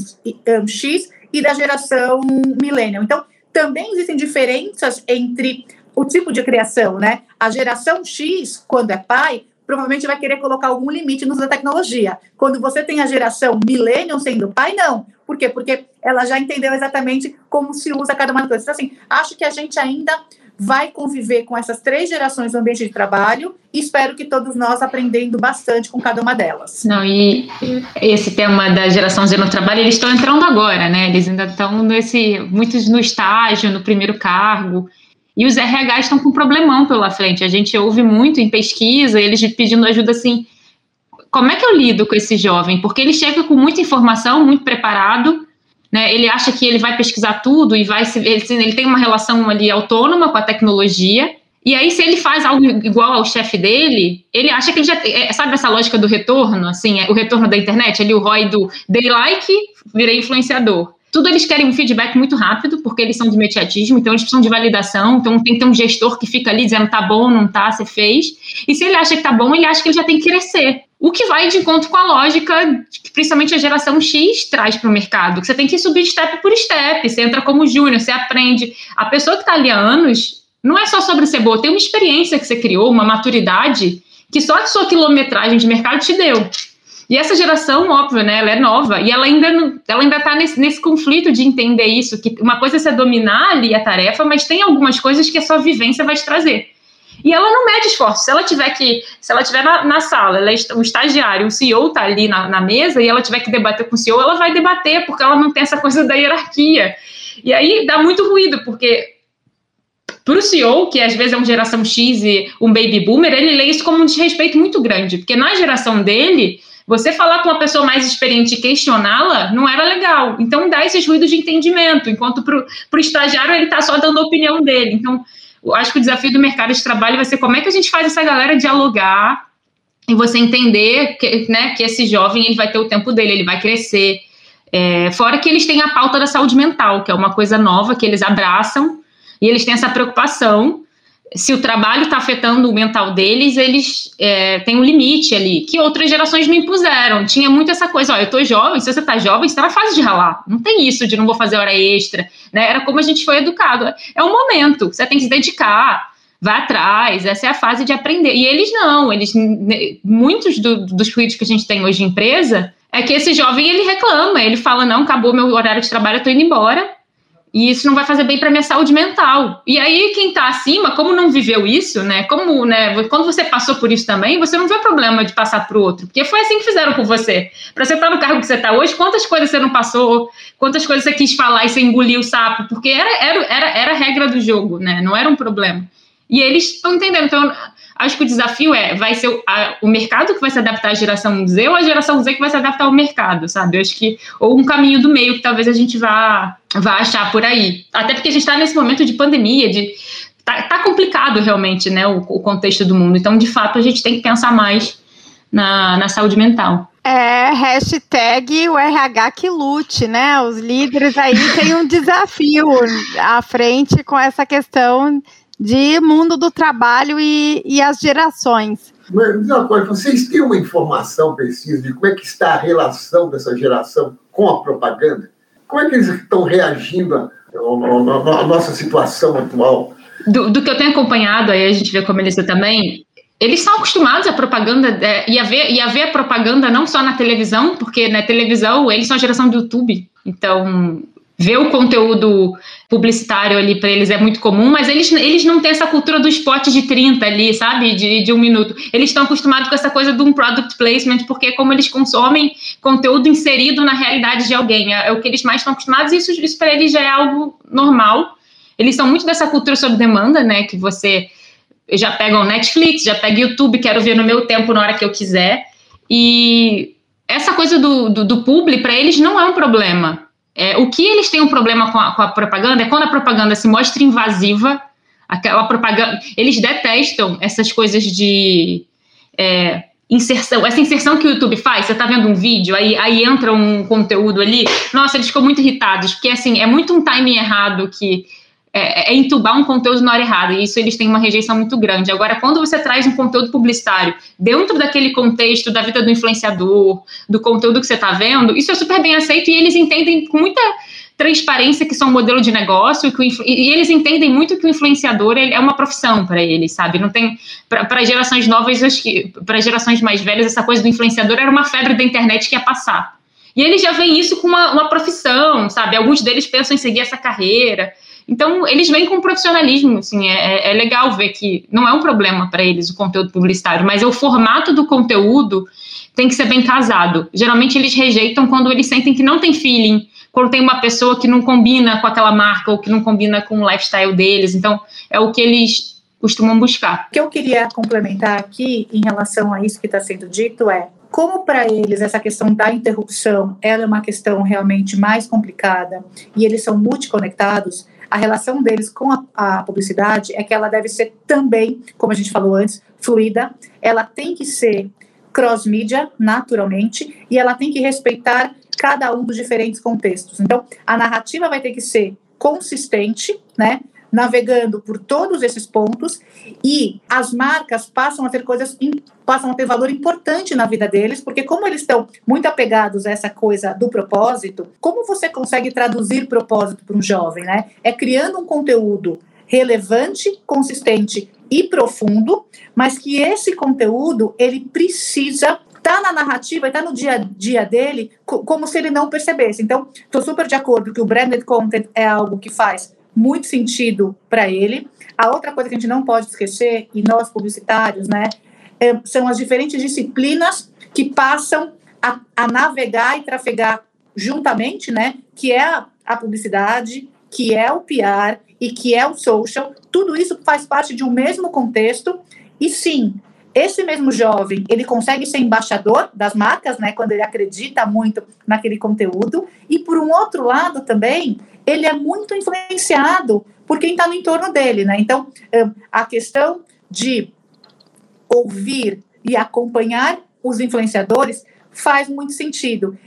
X e da geração Millennial. Então, também existem diferenças entre o tipo de criação, né? A geração X, quando é pai, provavelmente vai querer colocar algum limite no uso da tecnologia. Quando você tem a geração millennial sendo pai, não. Por quê? Porque ela já entendeu exatamente como se usa cada uma das coisas. Então, assim, acho que a gente ainda vai conviver com essas três gerações no ambiente de trabalho e espero que todos nós aprendendo bastante com cada uma delas. Não, e esse tema da geração Z no trabalho, eles estão entrando agora, né? Eles ainda estão nesse, muitos no estágio, no primeiro cargo, e os RH estão com um problemão pela frente. A gente ouve muito em pesquisa, eles pedindo ajuda assim, como é que eu lido com esse jovem? Porque ele chega com muita informação, muito preparado, né? Ele acha que ele vai pesquisar tudo e vai se ele, ele tem uma relação ali autônoma com a tecnologia. E aí, se ele faz algo igual ao chefe dele, ele acha que ele já. É, sabe essa lógica do retorno? Assim, é, o retorno da internet, ali o ROI do dei like, virei influenciador. Tudo eles querem um feedback muito rápido, porque eles são de imediatismo, então eles precisam de validação, então tem que ter um gestor que fica ali dizendo tá bom, não tá, você fez. E se ele acha que tá bom, ele acha que ele já tem que crescer. O que vai de encontro com a lógica que principalmente a geração X traz para o mercado, que você tem que subir step por step, você entra como júnior, você aprende. A pessoa que está ali há anos, não é só sobre ser boa, tem uma experiência que você criou, uma maturidade, que só a sua quilometragem de mercado te deu. E essa geração, óbvio, né, ela é nova e ela ainda ela ainda está nesse, nesse conflito de entender isso, que uma coisa é você dominar ali a tarefa, mas tem algumas coisas que a sua vivência vai te trazer. E ela não mede esforço. Se ela tiver que, se ela tiver na, na sala, ela é o estagiário, o CEO está ali na, na, mesa e ela tiver que debater com o CEO, ela vai debater, porque ela não tem essa coisa da hierarquia. E aí dá muito ruído, porque para o CEO, que às vezes é uma geração X e um baby boomer, ele lê isso como um desrespeito muito grande, porque na geração dele, você falar com uma pessoa mais experiente e questioná-la não era legal. Então dá esses ruídos de entendimento, enquanto para o estagiário ele está só dando a opinião dele. Então, acho que o desafio do mercado de trabalho vai ser como é que a gente faz essa galera dialogar e você entender que, né, que esse jovem ele vai ter o tempo dele, ele vai crescer. É, fora que eles têm a pauta da saúde mental, que é uma coisa nova que eles abraçam e eles têm essa preocupação se o trabalho está afetando o mental deles, eles é, têm um limite ali, que outras gerações me impuseram. Tinha muito essa coisa, ó, eu tô jovem, se você tá jovem, você tá na fase de ralar. Não tem isso de não vou fazer hora extra, né? Era como a gente foi educado. É um momento, você tem que se dedicar, vai atrás, essa é a fase de aprender. E eles não, eles muitos do, dos ruídos que a gente tem hoje em empresa é que esse jovem ele reclama, ele fala não, acabou meu horário de trabalho, eu tô indo embora e isso não vai fazer bem para minha saúde mental. E aí quem está acima, como não viveu isso, né? Como, né? Quando você passou por isso também, você não vê problema de passar para o outro, porque foi assim que fizeram com você. Para você estar tá no cargo que você está hoje, quantas coisas você não passou? Quantas coisas você quis falar e você engoliu o sapo? Porque era era era, era a regra do jogo, né? Não era um problema. E eles estão entendendo. Então acho que o desafio é, vai ser o, a, o mercado que vai se adaptar à geração Z ou a geração Z que vai se adaptar ao mercado, sabe? Eu acho que, ou um caminho do meio que talvez a gente vá, vá achar por aí. Até porque a gente está nesse momento de pandemia, de tá, tá complicado realmente, né, o, o, contexto do mundo. Então, de fato, a gente tem que pensar mais na, na saúde mental. É, hashtag o RH que lute, né? Os líderes aí têm um desafio à frente com essa questão de mundo do trabalho e, e as gerações. Mas diz uma coisa, vocês têm uma informação precisa de como é que está a relação dessa geração com a propaganda? Como é que eles estão reagindo à, à nossa situação atual? Do, do, que eu tenho acompanhado, aí a gente vê com a Melissa também, eles são acostumados à propaganda é, e, a ver, e a ver a propaganda não só na televisão, porque na televisão eles são a geração do YouTube. Então, ver o conteúdo publicitário ali para eles é muito comum, mas eles, eles não têm essa cultura do spot de 30 ali, sabe? De, de um minuto. Eles estão acostumados com essa coisa de um product placement, porque é como eles consomem conteúdo inserido na realidade de alguém. É, é o que eles mais estão acostumados e isso, isso para eles já é algo normal. Eles são muito dessa cultura sob demanda, né? Que você já pega o Netflix, já pega o YouTube, quero ver no meu tempo, na hora que eu quiser. E essa coisa do, do, do publi, para eles, não é um problema é, o que eles têm um problema com a, com a, propaganda é quando a propaganda se mostra invasiva, aquela propaganda. Eles detestam essas coisas de é, inserção, essa inserção que o YouTube faz. Você está vendo um vídeo, aí, aí entra um conteúdo ali. Nossa, eles ficam muito irritados, porque assim, é muito um timing errado que é, é, entubar um conteúdo na hora errada, e isso eles têm uma rejeição muito grande. Agora, quando você traz um conteúdo publicitário dentro daquele contexto da vida do influenciador, do conteúdo que você está vendo, isso é super bem aceito e eles entendem com muita transparência que são um modelo de negócio e, que e eles entendem muito que o influenciador é uma profissão para eles, sabe? Não tem para gerações novas, para gerações mais velhas essa coisa do influenciador era uma febre da internet que ia passar. E eles já veem isso com uma, uma profissão, sabe? Alguns deles pensam em seguir essa carreira. Então, eles vêm com profissionalismo, assim, é, é legal ver que não é um problema para eles o conteúdo publicitário, mas é o formato do conteúdo tem que ser bem casado. Geralmente eles rejeitam quando eles sentem que não tem feeling, quando tem uma pessoa que não combina com aquela marca ou que não combina com o lifestyle deles. Então, é o que eles costumam buscar. O que eu queria complementar aqui em relação a isso que está sendo dito é como para eles essa questão da interrupção ela é uma questão realmente mais complicada e eles são multiconectados, a relação deles com a, a, publicidade é que ela deve ser também, como a gente falou antes, fluida, ela tem que ser cross-mídia, naturalmente, e ela tem que respeitar cada um dos diferentes contextos. Então, a narrativa vai ter que ser consistente, né? Navegando por todos esses pontos e as marcas passam a ter coisas, passam a ter valor importante na vida deles, porque como eles estão muito apegados a essa coisa do propósito, como você consegue traduzir propósito para um jovem, né? É criando um conteúdo relevante, consistente e profundo, mas que esse conteúdo ele precisa tá na narrativa, está no dia a dia dele, como se ele não percebesse. Então, estou super de acordo que o branded content é algo que faz muito sentido para ele. A outra coisa que a gente não pode esquecer, e nós publicitários, né, é, são as diferentes disciplinas que passam a, a, navegar e trafegar juntamente, né, que é a, a publicidade, que é o PR e que é o social. Tudo isso faz parte de um mesmo contexto. E sim, esse mesmo jovem, ele consegue ser embaixador das marcas, né, quando ele acredita muito naquele conteúdo, e por um outro lado também, ele é muito influenciado por quem está no entorno dele, né? Então, a questão de ouvir e acompanhar os influenciadores faz muito sentido.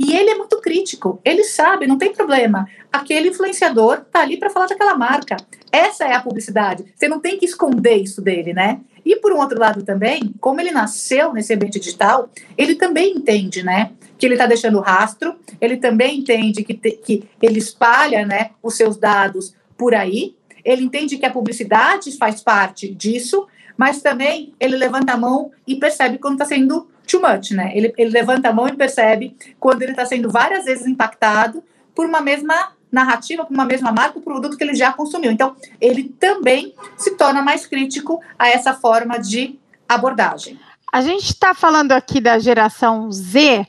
E ele é muito crítico, ele sabe, não tem problema. Aquele influenciador tá ali para falar daquela marca. Essa é a publicidade. Você não tem que esconder isso dele, né? E por um outro lado também, como ele nasceu nesse ambiente digital, ele também entende, né? Que ele está deixando rastro, ele também entende que, te, que ele espalha né, os seus dados por aí, ele entende que a publicidade faz parte disso, mas também ele levanta a mão e percebe quando está sendo too much, né? Ele, ele levanta a mão e percebe quando ele está sendo várias vezes impactado por uma mesma narrativa, por uma mesma marca, o produto que ele já consumiu. Então, ele também se torna mais crítico a essa forma de abordagem. A gente está falando aqui da geração Z,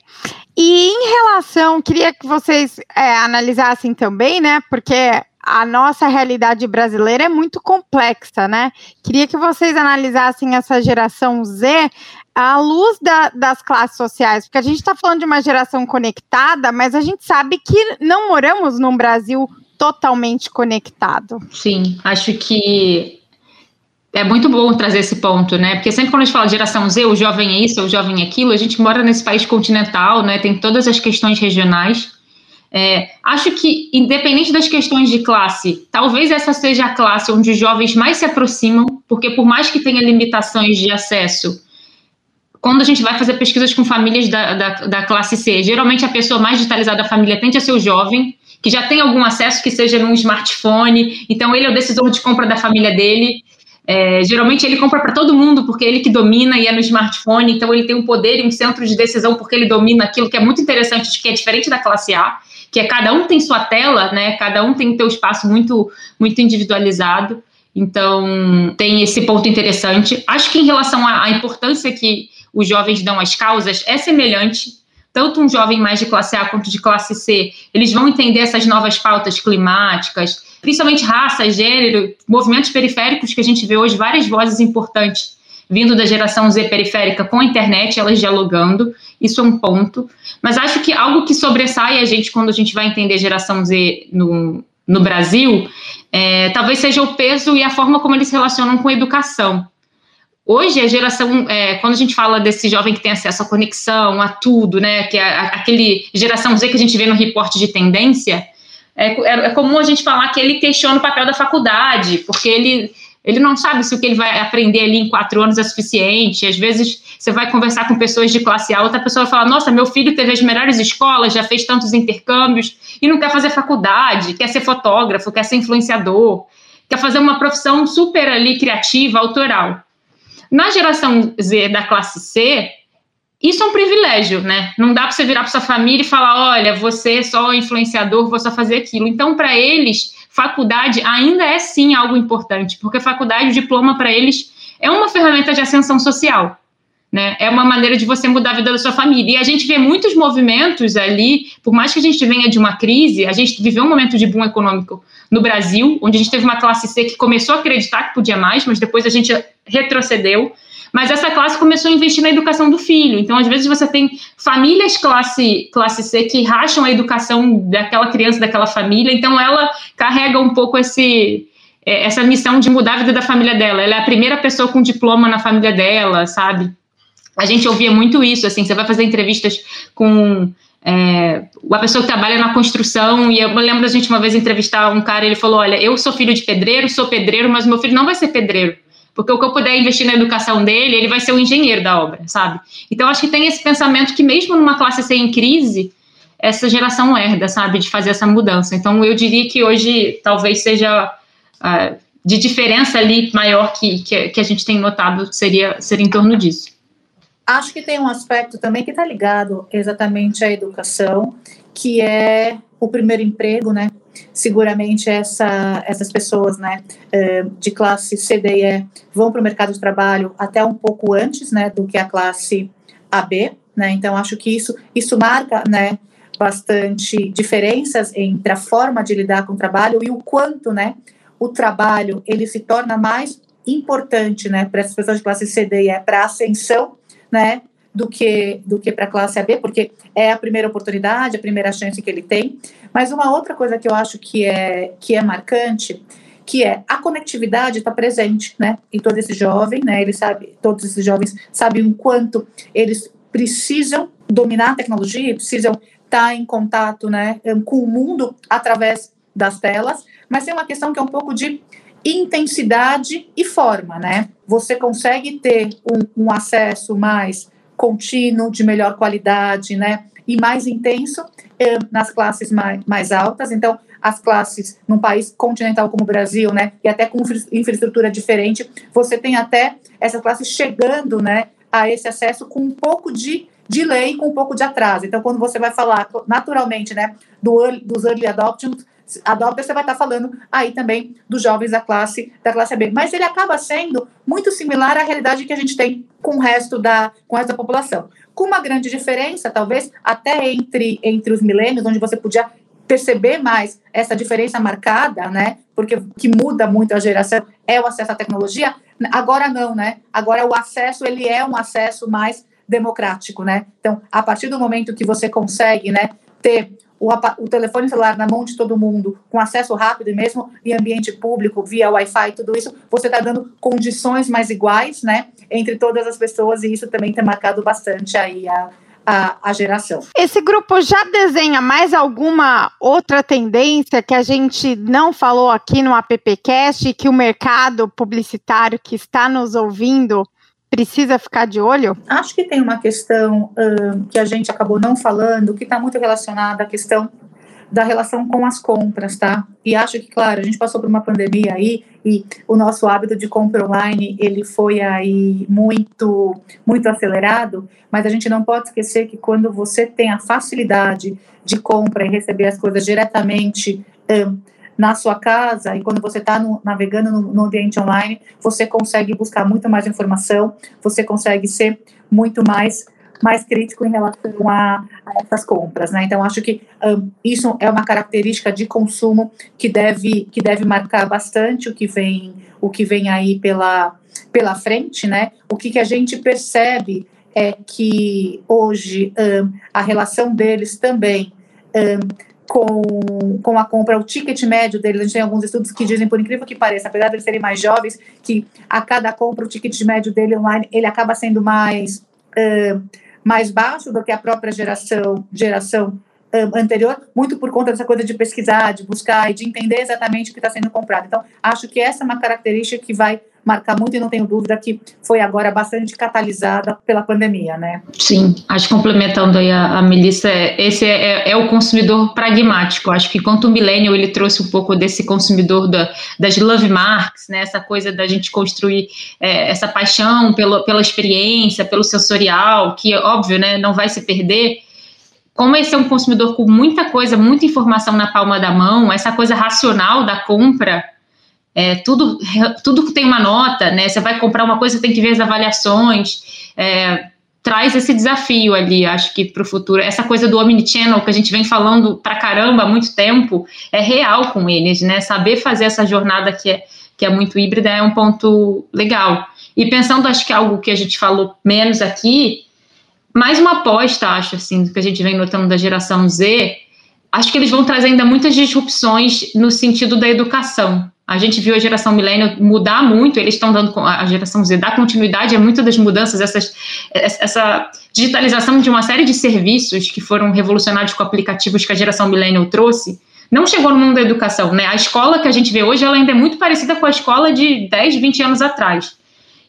e em relação, queria que vocês é, analisassem também, né? Porque a nossa realidade brasileira é muito complexa, né? Queria que vocês analisassem essa geração Z à luz da, das classes sociais, porque a gente está falando de uma geração conectada, mas a gente sabe que não moramos num Brasil totalmente conectado. Sim, acho que é muito bom trazer esse ponto, né? Porque sempre quando a gente fala geração Z, o jovem é isso, o jovem é aquilo, a gente mora nesse país continental, né? Tem todas as questões regionais. É, acho que, independente das questões de classe, talvez essa seja a classe onde os jovens mais se aproximam, porque por mais que tenha limitações de acesso, quando a gente vai fazer pesquisas com famílias da, da, da, classe C, geralmente a pessoa mais digitalizada da família tende a ser o jovem, que já tem algum acesso que seja num smartphone, então ele é o decisor de compra da família dele. É, geralmente ele compra para todo mundo porque ele que domina e é no smartphone, então ele tem um poder e um centro de decisão porque ele domina aquilo que é muito interessante, que é diferente da classe A, que é cada um tem sua tela, né? Cada um tem o seu espaço muito, muito individualizado. Então, tem esse ponto interessante. Acho que em relação à, à importância que os jovens dão às causas é semelhante. Tanto um jovem mais de classe A quanto de classe C, eles vão entender essas novas pautas climáticas, principalmente raça, gênero, movimentos periféricos que a gente vê hoje, várias vozes importantes vindo da geração Z periférica com a internet, elas dialogando, isso é um ponto. Mas acho que algo que sobressai a gente quando a gente vai entender geração Z no, no Brasil, é, talvez seja o peso e a forma como eles se relacionam com a educação. Hoje, a geração, é, quando a gente fala desse jovem que tem acesso à conexão, a tudo, né, que é aquele geração Z que a gente vê no reporte de tendência, é, é, é, comum a gente falar que ele questiona o papel da faculdade, porque ele, ele não sabe se o que ele vai aprender ali em quatro anos é suficiente. Às vezes, você vai conversar com pessoas de classe A, outra pessoa vai falar: Nossa, meu filho teve as melhores escolas, já fez tantos intercâmbios e não quer fazer faculdade, quer ser fotógrafo, quer ser influenciador, quer fazer uma profissão super ali criativa, autoral. Na geração Z da classe C, isso é um privilégio, né? Não dá para você virar para sua família e falar: olha, você é só influenciador, vou só fazer aquilo. Então, para eles, faculdade ainda é sim algo importante, porque faculdade, diploma para eles é uma ferramenta de ascensão social. Né? É uma maneira de você mudar a vida da sua família. E a gente vê muitos movimentos ali, por mais que a gente venha de uma crise, a gente viveu um momento de boom econômico no Brasil, onde a gente teve uma classe C que começou a acreditar que podia mais, mas depois a gente retrocedeu. Mas essa classe começou a investir na educação do filho. Então, às vezes, você tem famílias classe, classe C que racham a educação daquela criança, daquela família. Então, ela carrega um pouco esse, é, essa missão de mudar a vida da família dela. Ela é a primeira pessoa com diploma na família dela, sabe? A gente ouvia muito isso, assim, você vai fazer entrevistas com é, uma pessoa que trabalha na construção, e eu lembro da gente uma vez entrevistar um cara, ele falou, olha, eu sou filho de pedreiro, sou pedreiro, mas meu filho não vai ser pedreiro, porque o que eu puder investir na educação dele, ele vai ser o engenheiro da obra, sabe? Então, acho que tem esse pensamento que mesmo numa classe C em crise, essa geração herda, sabe, de fazer essa mudança. Então, eu diria que hoje talvez seja uh, de diferença ali maior que, que, que, a gente tem notado seria, seria em torno disso. Acho que tem um aspecto também que está ligado exatamente à educação, que é o primeiro emprego, né? seguramente essa, essas pessoas né, eh, de classe C, D e E vão para o mercado de trabalho até um pouco antes né, do que a classe AB. Né, então, acho que isso, isso marca né, bastante diferenças entre a forma de lidar com o trabalho e o quanto né, o trabalho ele se torna mais importante né, para essas pessoas de classe C, D e E para a ascensão né, do que do que para a classe AB, porque é a primeira oportunidade, a primeira chance que ele tem. Mas uma outra coisa que eu acho que é que é marcante, que é a conectividade está presente, né, em todo esse jovem, né, ele sabe, todos esses jovens sabem o quanto eles precisam dominar a tecnologia, precisam estar tá em contato, né, com o mundo através das telas, mas tem uma questão que é um pouco de intensidade e forma, né? Você consegue ter um, um acesso mais contínuo, de melhor qualidade, né? E mais intenso eh, nas classes mais, mais altas. Então, as classes num país continental como o Brasil, né? E até com infraestrutura diferente, você tem até essa classe chegando, né? A esse acesso com um pouco de delay, com um pouco de atraso. Então, quando você vai falar naturalmente, né? Do, dos early adoptions, adopta, você vai estar falando aí também dos jovens da classe da classe B. Mas ele acaba sendo muito similar à realidade que a gente tem com o resto da, com o da população. Com uma grande diferença, talvez, até entre, entre os milênios, onde você podia perceber mais essa diferença marcada, né? Porque que muda muito a geração é o acesso à tecnologia. Agora não, né? Agora o acesso ele é um acesso mais democrático, né? Então, a partir do momento que você consegue, né, ter o, o, telefone celular na mão de todo mundo, com acesso rápido e mesmo em ambiente público, via Wi-Fi, tudo isso, você está dando condições mais iguais, né, entre todas as pessoas, e isso também tem marcado bastante aí a, a, a, geração. Esse grupo já desenha mais alguma outra tendência que a gente não falou aqui no AppCast, que o mercado publicitário que está nos ouvindo precisa ficar de olho? Acho que tem uma questão uh, que a gente acabou não falando, que está muito relacionada à questão da relação com as compras, tá? E acho que, claro, a gente passou por uma pandemia aí e o nosso hábito de compra online, ele foi aí muito, muito acelerado, mas a gente não pode esquecer que quando você tem a facilidade de compra e receber as coisas diretamente um, na sua casa e quando você está navegando no, no, ambiente online, você consegue buscar muito mais informação, você consegue ser muito mais mais crítico em relação a, a essas compras, né? Então acho que um, isso é uma característica de consumo que deve que deve marcar bastante o que vem o que vem aí pela pela frente, né? O que, que a gente percebe é que hoje um, a relação deles também um, com, com a compra, o ticket médio deles, a gente tem alguns estudos que dizem, por incrível que pareça, apesar de eles serem mais jovens, que a cada compra, o ticket médio dele online, ele acaba sendo mais, uh, mais baixo do que a própria geração, geração anterior, muito por conta dessa coisa de pesquisar, de buscar e de entender exatamente o que está sendo comprado. Então, acho que essa é uma característica que vai marcar muito e não tenho dúvida que foi agora bastante catalisada pela pandemia, né? Sim, acho que complementando aí a, a Melissa, esse é, é, é, o consumidor pragmático. Acho que quanto o Millennial ele trouxe um pouco desse consumidor da, das love marks, né? Essa coisa da gente construir é, essa paixão pelo, pela experiência, pelo sensorial, que óbvio, né? Não vai se perder como esse é um consumidor com muita coisa, muita informação na palma da mão, essa coisa racional da compra, é, tudo, tudo que tem uma nota, né? Você vai comprar uma coisa, tem que ver as avaliações. É, traz esse desafio ali, acho que para o futuro. Essa coisa do omnichannel que a gente vem falando para caramba há muito tempo é real com eles, né? Saber fazer essa jornada que é, que é muito híbrida é um ponto legal. E pensando, acho que algo que a gente falou menos aqui, mais uma aposta, acho, assim, do que a gente vem notando da geração Z, acho que eles vão trazer ainda muitas disrupções no sentido da educação. A gente viu a geração milênio mudar muito, eles estão dando a geração Z dar continuidade a muitas das mudanças, essas, essa digitalização de uma série de serviços que foram revolucionários com aplicativos que a geração milênio trouxe. Não chegou no mundo da educação, né? A escola que a gente vê hoje, ela ainda é muito parecida com a escola de 10, 20 anos atrás.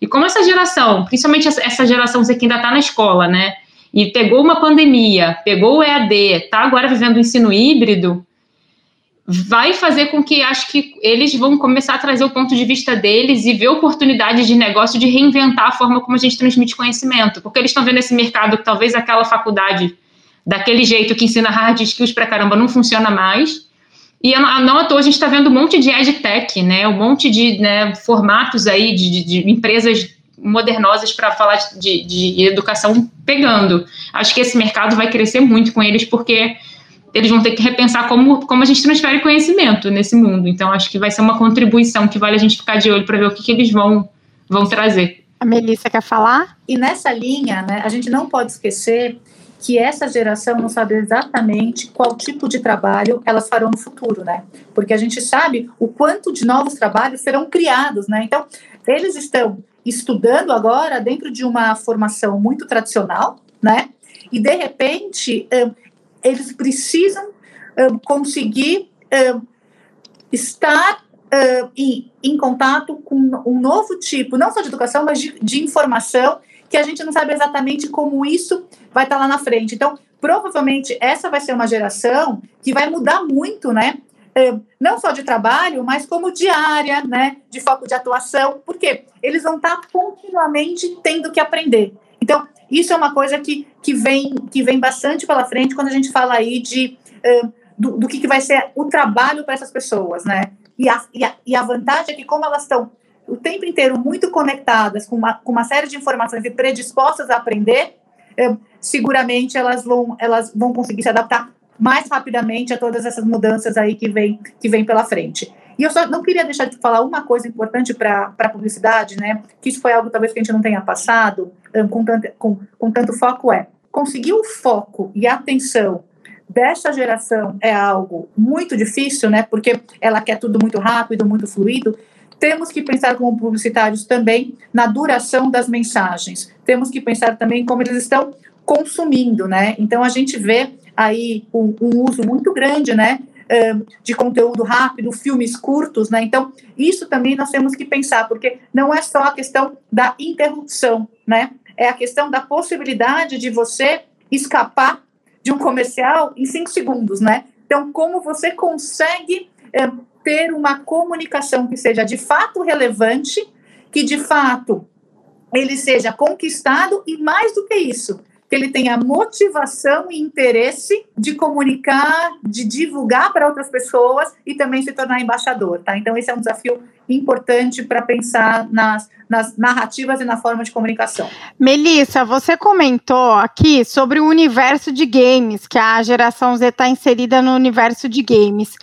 E como essa geração, principalmente essa geração que ainda está na escola, né? E pegou uma pandemia, pegou o EAD, está agora vivendo o ensino híbrido, vai fazer com que acho que eles vão começar a trazer o ponto de vista deles e ver oportunidades de negócio de reinventar a forma como a gente transmite conhecimento, porque eles estão vendo esse mercado que talvez aquela faculdade daquele jeito que ensina hard skills para caramba não funciona mais. E não à a gente está vendo um monte de edtech, né? Um monte de né, formatos aí de, de, de empresas modernosas para falar de, de, educação pegando. Acho que esse mercado vai crescer muito com eles, porque eles vão ter que repensar como, como a gente transfere conhecimento nesse mundo. Então, acho que vai ser uma contribuição que vale a gente ficar de olho para ver o que, que eles vão, vão trazer. A Melissa quer falar? E nessa linha, né, a gente não pode esquecer que essa geração não sabe exatamente qual tipo de trabalho elas farão no futuro, né? Porque a gente sabe o quanto de novos trabalhos serão criados, né? Então, eles estão estudando agora dentro de uma formação muito tradicional, né? E de repente eles precisam conseguir estar em, em, contato com um novo tipo, não só de educação, mas de, de informação que a gente não sabe exatamente como isso vai estar lá na frente. Então, provavelmente essa vai ser uma geração que vai mudar muito, né? não só de trabalho, mas como diária, né, de foco de atuação, porque eles vão estar continuamente tendo que aprender. Então, isso é uma coisa que, que, vem, que vem bastante pela frente quando a gente fala aí de, uh, do, do que, que vai ser o trabalho para essas pessoas, né? E a, e, a, e a vantagem é que, como elas estão o tempo inteiro muito conectadas com uma, com uma série de informações e predispostas a aprender, uh, seguramente elas vão, elas vão conseguir se adaptar mais rapidamente a todas essas mudanças aí que vem, que vem pela frente. E eu só não queria deixar de falar uma coisa importante para a publicidade, né? Que isso foi algo talvez que a gente não tenha passado um, com, tanto, com, com tanto foco, é conseguir o foco e a atenção dessa geração é algo muito difícil, né? Porque ela quer tudo muito rápido, muito fluido. Temos que pensar como publicitários também na duração das mensagens. Temos que pensar também como eles estão consumindo, né? Então a gente vê aí um, um uso muito grande, né? De conteúdo rápido, filmes curtos, né? Então, isso também nós temos que pensar, porque não é só a questão da interrupção, né? É a questão da possibilidade de você escapar de um comercial em cinco segundos, né? Então, como você consegue é, ter uma comunicação que seja de fato relevante, que de fato ele seja conquistado e mais do que isso, que ele tenha motivação e interesse de comunicar, de divulgar para outras pessoas e também se tornar embaixador, tá? Então esse é um desafio importante para pensar nas, nas narrativas e na forma de comunicação. Melissa, você comentou aqui sobre o universo de games, que a geração Z está inserida no universo de games.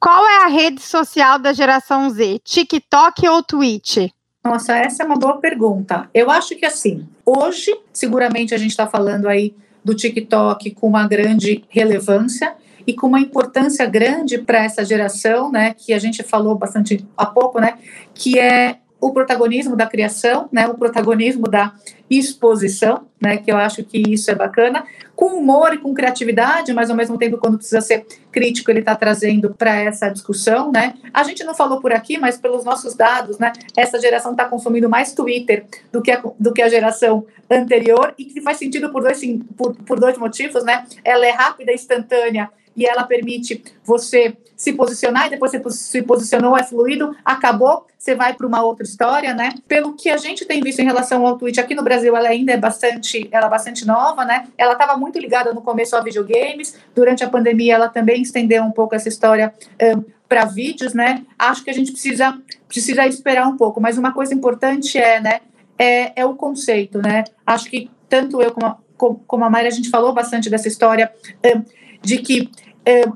Qual é a rede social da geração Z? TikTok ou Twitch? Nossa, essa é uma boa pergunta. Eu acho que assim, hoje, seguramente a gente está falando aí do TikTok com uma grande relevância e com uma importância grande para essa geração, né, que a gente falou bastante há pouco, né, que é o protagonismo da criação, né, o protagonismo da exposição, né, que eu acho que isso é bacana, com humor e com criatividade, mas ao mesmo tempo, quando precisa ser crítico, ele está trazendo para essa discussão, né. A gente não falou por aqui, mas pelos nossos dados, né, essa geração está consumindo mais Twitter do que a, do que a geração anterior e que faz sentido por dois, por, por dois motivos, né. Ela é rápida, instantânea e ela permite você se posicionar e depois você se posicionou, é fluido, acabou, você vai para uma outra história, né? Pelo que a gente tem visto em relação ao Twitch aqui no Brasil, ela ainda é bastante, ela é bastante nova, né? Ela estava muito ligada no começo a videogames. Durante a pandemia, ela também estendeu um pouco essa história um, para vídeos, né? Acho que a gente precisa precisa esperar um pouco. Mas uma coisa importante é, né? É, é o conceito, né? Acho que tanto eu como a, como a Mayra, a gente falou bastante dessa história um, de que um,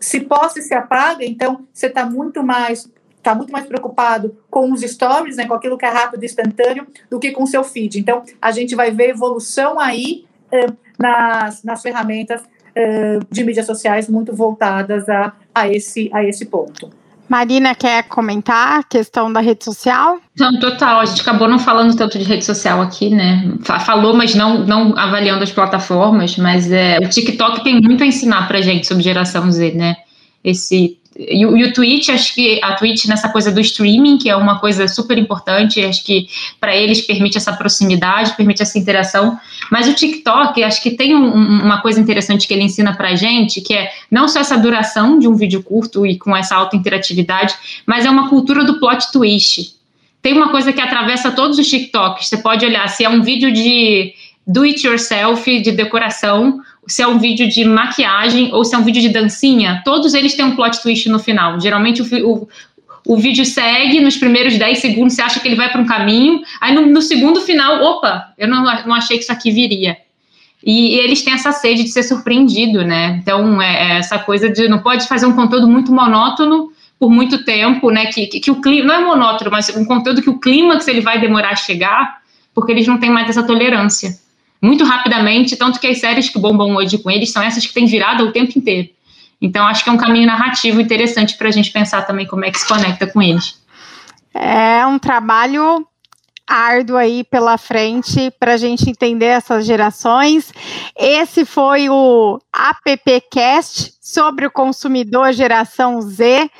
se posta e se apaga, então você está muito mais está muito mais preocupado com os stories, né, com aquilo que é rápido e instantâneo, do que com o seu feed. Então, a gente vai ver evolução aí uh, nas, nas ferramentas uh, de mídias sociais muito voltadas a, a, esse, a esse ponto. Marina quer comentar a questão da rede social? Não, total. A gente acabou não falando tanto de rede social aqui, né? Falou, mas não, não avaliando as plataformas. Mas é, o TikTok tem muito a ensinar pra gente sobre geração Z, né? Esse e, e, o Twitch, acho que a Twitch nessa coisa do streaming, que é uma coisa super importante, acho que para eles permite essa proximidade, permite essa interação. Mas o TikTok, acho que tem um, uma coisa interessante que ele ensina para gente, que é não só essa duração de um vídeo curto e com essa alta interatividade, mas é uma cultura do plot twist. Tem uma coisa que atravessa todos os TikToks. Você pode olhar se é um vídeo de do it yourself, de decoração, se é um vídeo de maquiagem ou se é um vídeo de dancinha, todos eles têm um plot twist no final. Geralmente o, o, o vídeo segue, nos primeiros 10 segundos você acha que ele vai para um caminho, aí no, no, segundo final, opa, eu não, não achei que isso aqui viria. E, e, eles têm essa sede de ser surpreendido, né? Então, é, é essa coisa de não pode fazer um conteúdo muito monótono por muito tempo, né? Que, que, que o clima, não é monótono, mas um conteúdo que o clímax ele vai demorar a chegar, porque eles não têm mais essa tolerância muito rapidamente, tanto que as séries que bombam hoje com eles são essas que têm virada o tempo inteiro. Então, acho que é um caminho narrativo interessante para a gente pensar também como é que se conecta com eles. É um trabalho árduo aí pela frente para a gente entender essas gerações. Esse foi o AppCast sobre o consumidor geração Z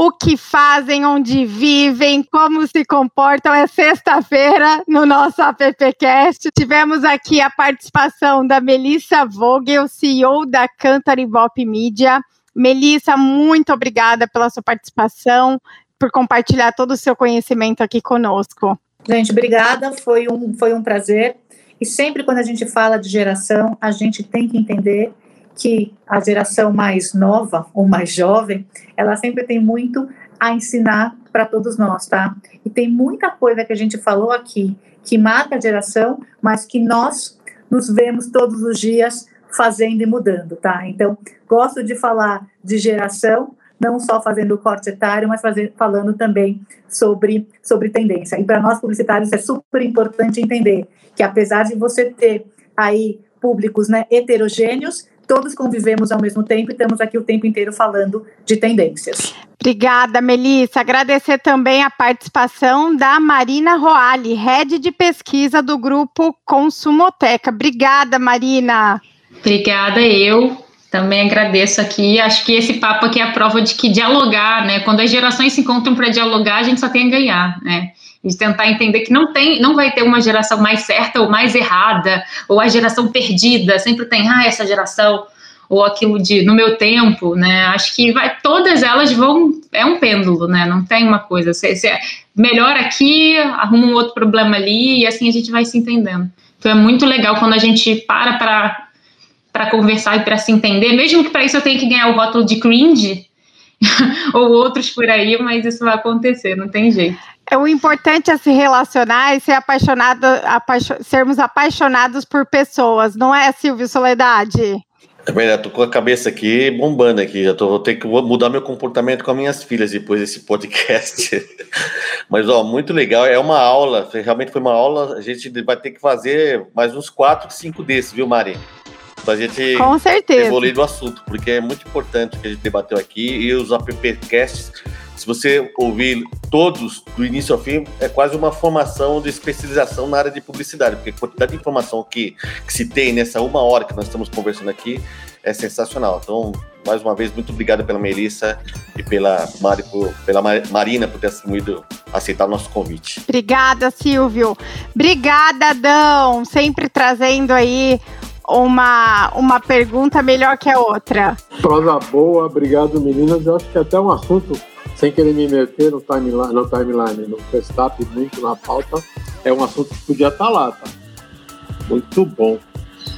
o que fazem, onde vivem, como se comportam. É sexta-feira no nosso AppCast. Tivemos aqui a participação da Melissa Vogel, CEO da Cantar Bop Media. Melissa, muito obrigada pela sua participação, por compartilhar todo o seu conhecimento aqui conosco. Gente, obrigada, foi um, foi um prazer. E sempre quando a gente fala de geração, a gente tem que entender que a geração mais nova ou mais jovem, ela sempre tem muito a ensinar para todos nós, tá? E tem muita coisa que a gente falou aqui que marca a geração, mas que nós nos vemos todos os dias fazendo e mudando, tá? Então, gosto de falar de geração, não só fazendo o corte etário, mas fazer, falando também sobre, sobre tendência. E para nós publicitários é super importante entender que apesar de você ter aí públicos né, heterogêneos, todos convivemos ao mesmo tempo e estamos aqui o tempo inteiro falando de tendências. Obrigada, Melissa. Agradecer também a participação da Marina Roali, head de pesquisa do grupo Consumoteca. Obrigada, Marina. Obrigada, eu. Também agradeço aqui. Acho que esse papo aqui é a prova de que dialogar, né? Quando as gerações se encontram para dialogar, a gente só tem a ganhar, né? De tentar entender que não tem, não vai ter uma geração mais certa ou mais errada, ou a geração perdida, sempre tem, ah, essa geração, ou aquilo de no meu tempo, né? Acho que vai, todas elas vão, é um pêndulo, né? Não tem uma coisa, você, você melhora aqui, arruma um outro problema ali, e assim a gente vai se entendendo. Então é muito legal quando a gente para para para conversar e para se entender, mesmo que para isso eu tenha que ganhar o rótulo de cringe, ou outros por aí, mas isso vai acontecer, não tem jeito. É, o importante é se relacionar e ser apaixonado, apaixo, sermos apaixonados por pessoas, não é, Silvio Soledade? É verdade, tô com a cabeça aqui bombando aqui, já tô, vou ter que mudar meu comportamento com as minhas filhas depois desse podcast. Mas, ó, muito legal, é uma aula, realmente foi uma aula, a gente vai ter que fazer mais uns quatro, cinco desses, viu, Mari? Pra gente com certeza. evoluir do assunto, porque é muito importante o que a gente debateu aqui e os appcasts se você ouvir todos do início ao fim, é quase uma formação de especialização na área de publicidade, porque a quantidade de informação que, que se tem nessa uma hora que nós estamos conversando aqui é sensacional. Então, mais uma vez, muito obrigado pela Melissa e pela, Mari, por, pela Marina por ter assumido, aceitar o nosso convite. Obrigada, Silvio. Obrigada, Dão, sempre trazendo aí uma, uma pergunta melhor que a outra. Prosa boa, obrigado meninas. Eu acho que até um assunto sem querer me meter no timeline, no, timeline, no Verstappen muito na pauta, é um assunto que podia estar tá lá, tá? Muito bom.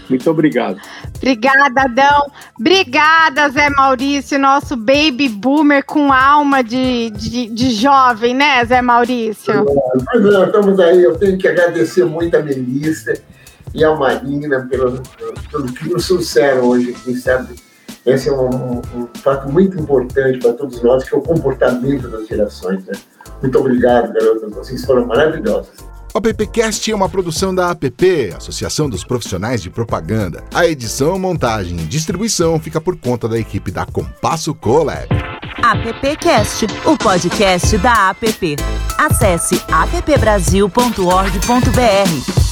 Muito obrigado. Obrigada, Adão. Obrigada, Zé Maurício, nosso baby boomer com alma de, de, de jovem, né, Zé Maurício? Pois é, estamos aí. Eu tenho que agradecer muito a Melissa e a Marina pelo, pelo que nos trouxeram hoje aqui, sabe? Esse é um, um, um fato muito importante para todos nós, que é o comportamento das gerações. Né? Muito obrigado, garotas. Vocês foram maravilhosas. O AppCast é uma produção da APP, Associação dos Profissionais de Propaganda. A edição, montagem e distribuição fica por conta da equipe da Compasso Colab. AppCast, o podcast da APP. Acesse appbrasil.org.br.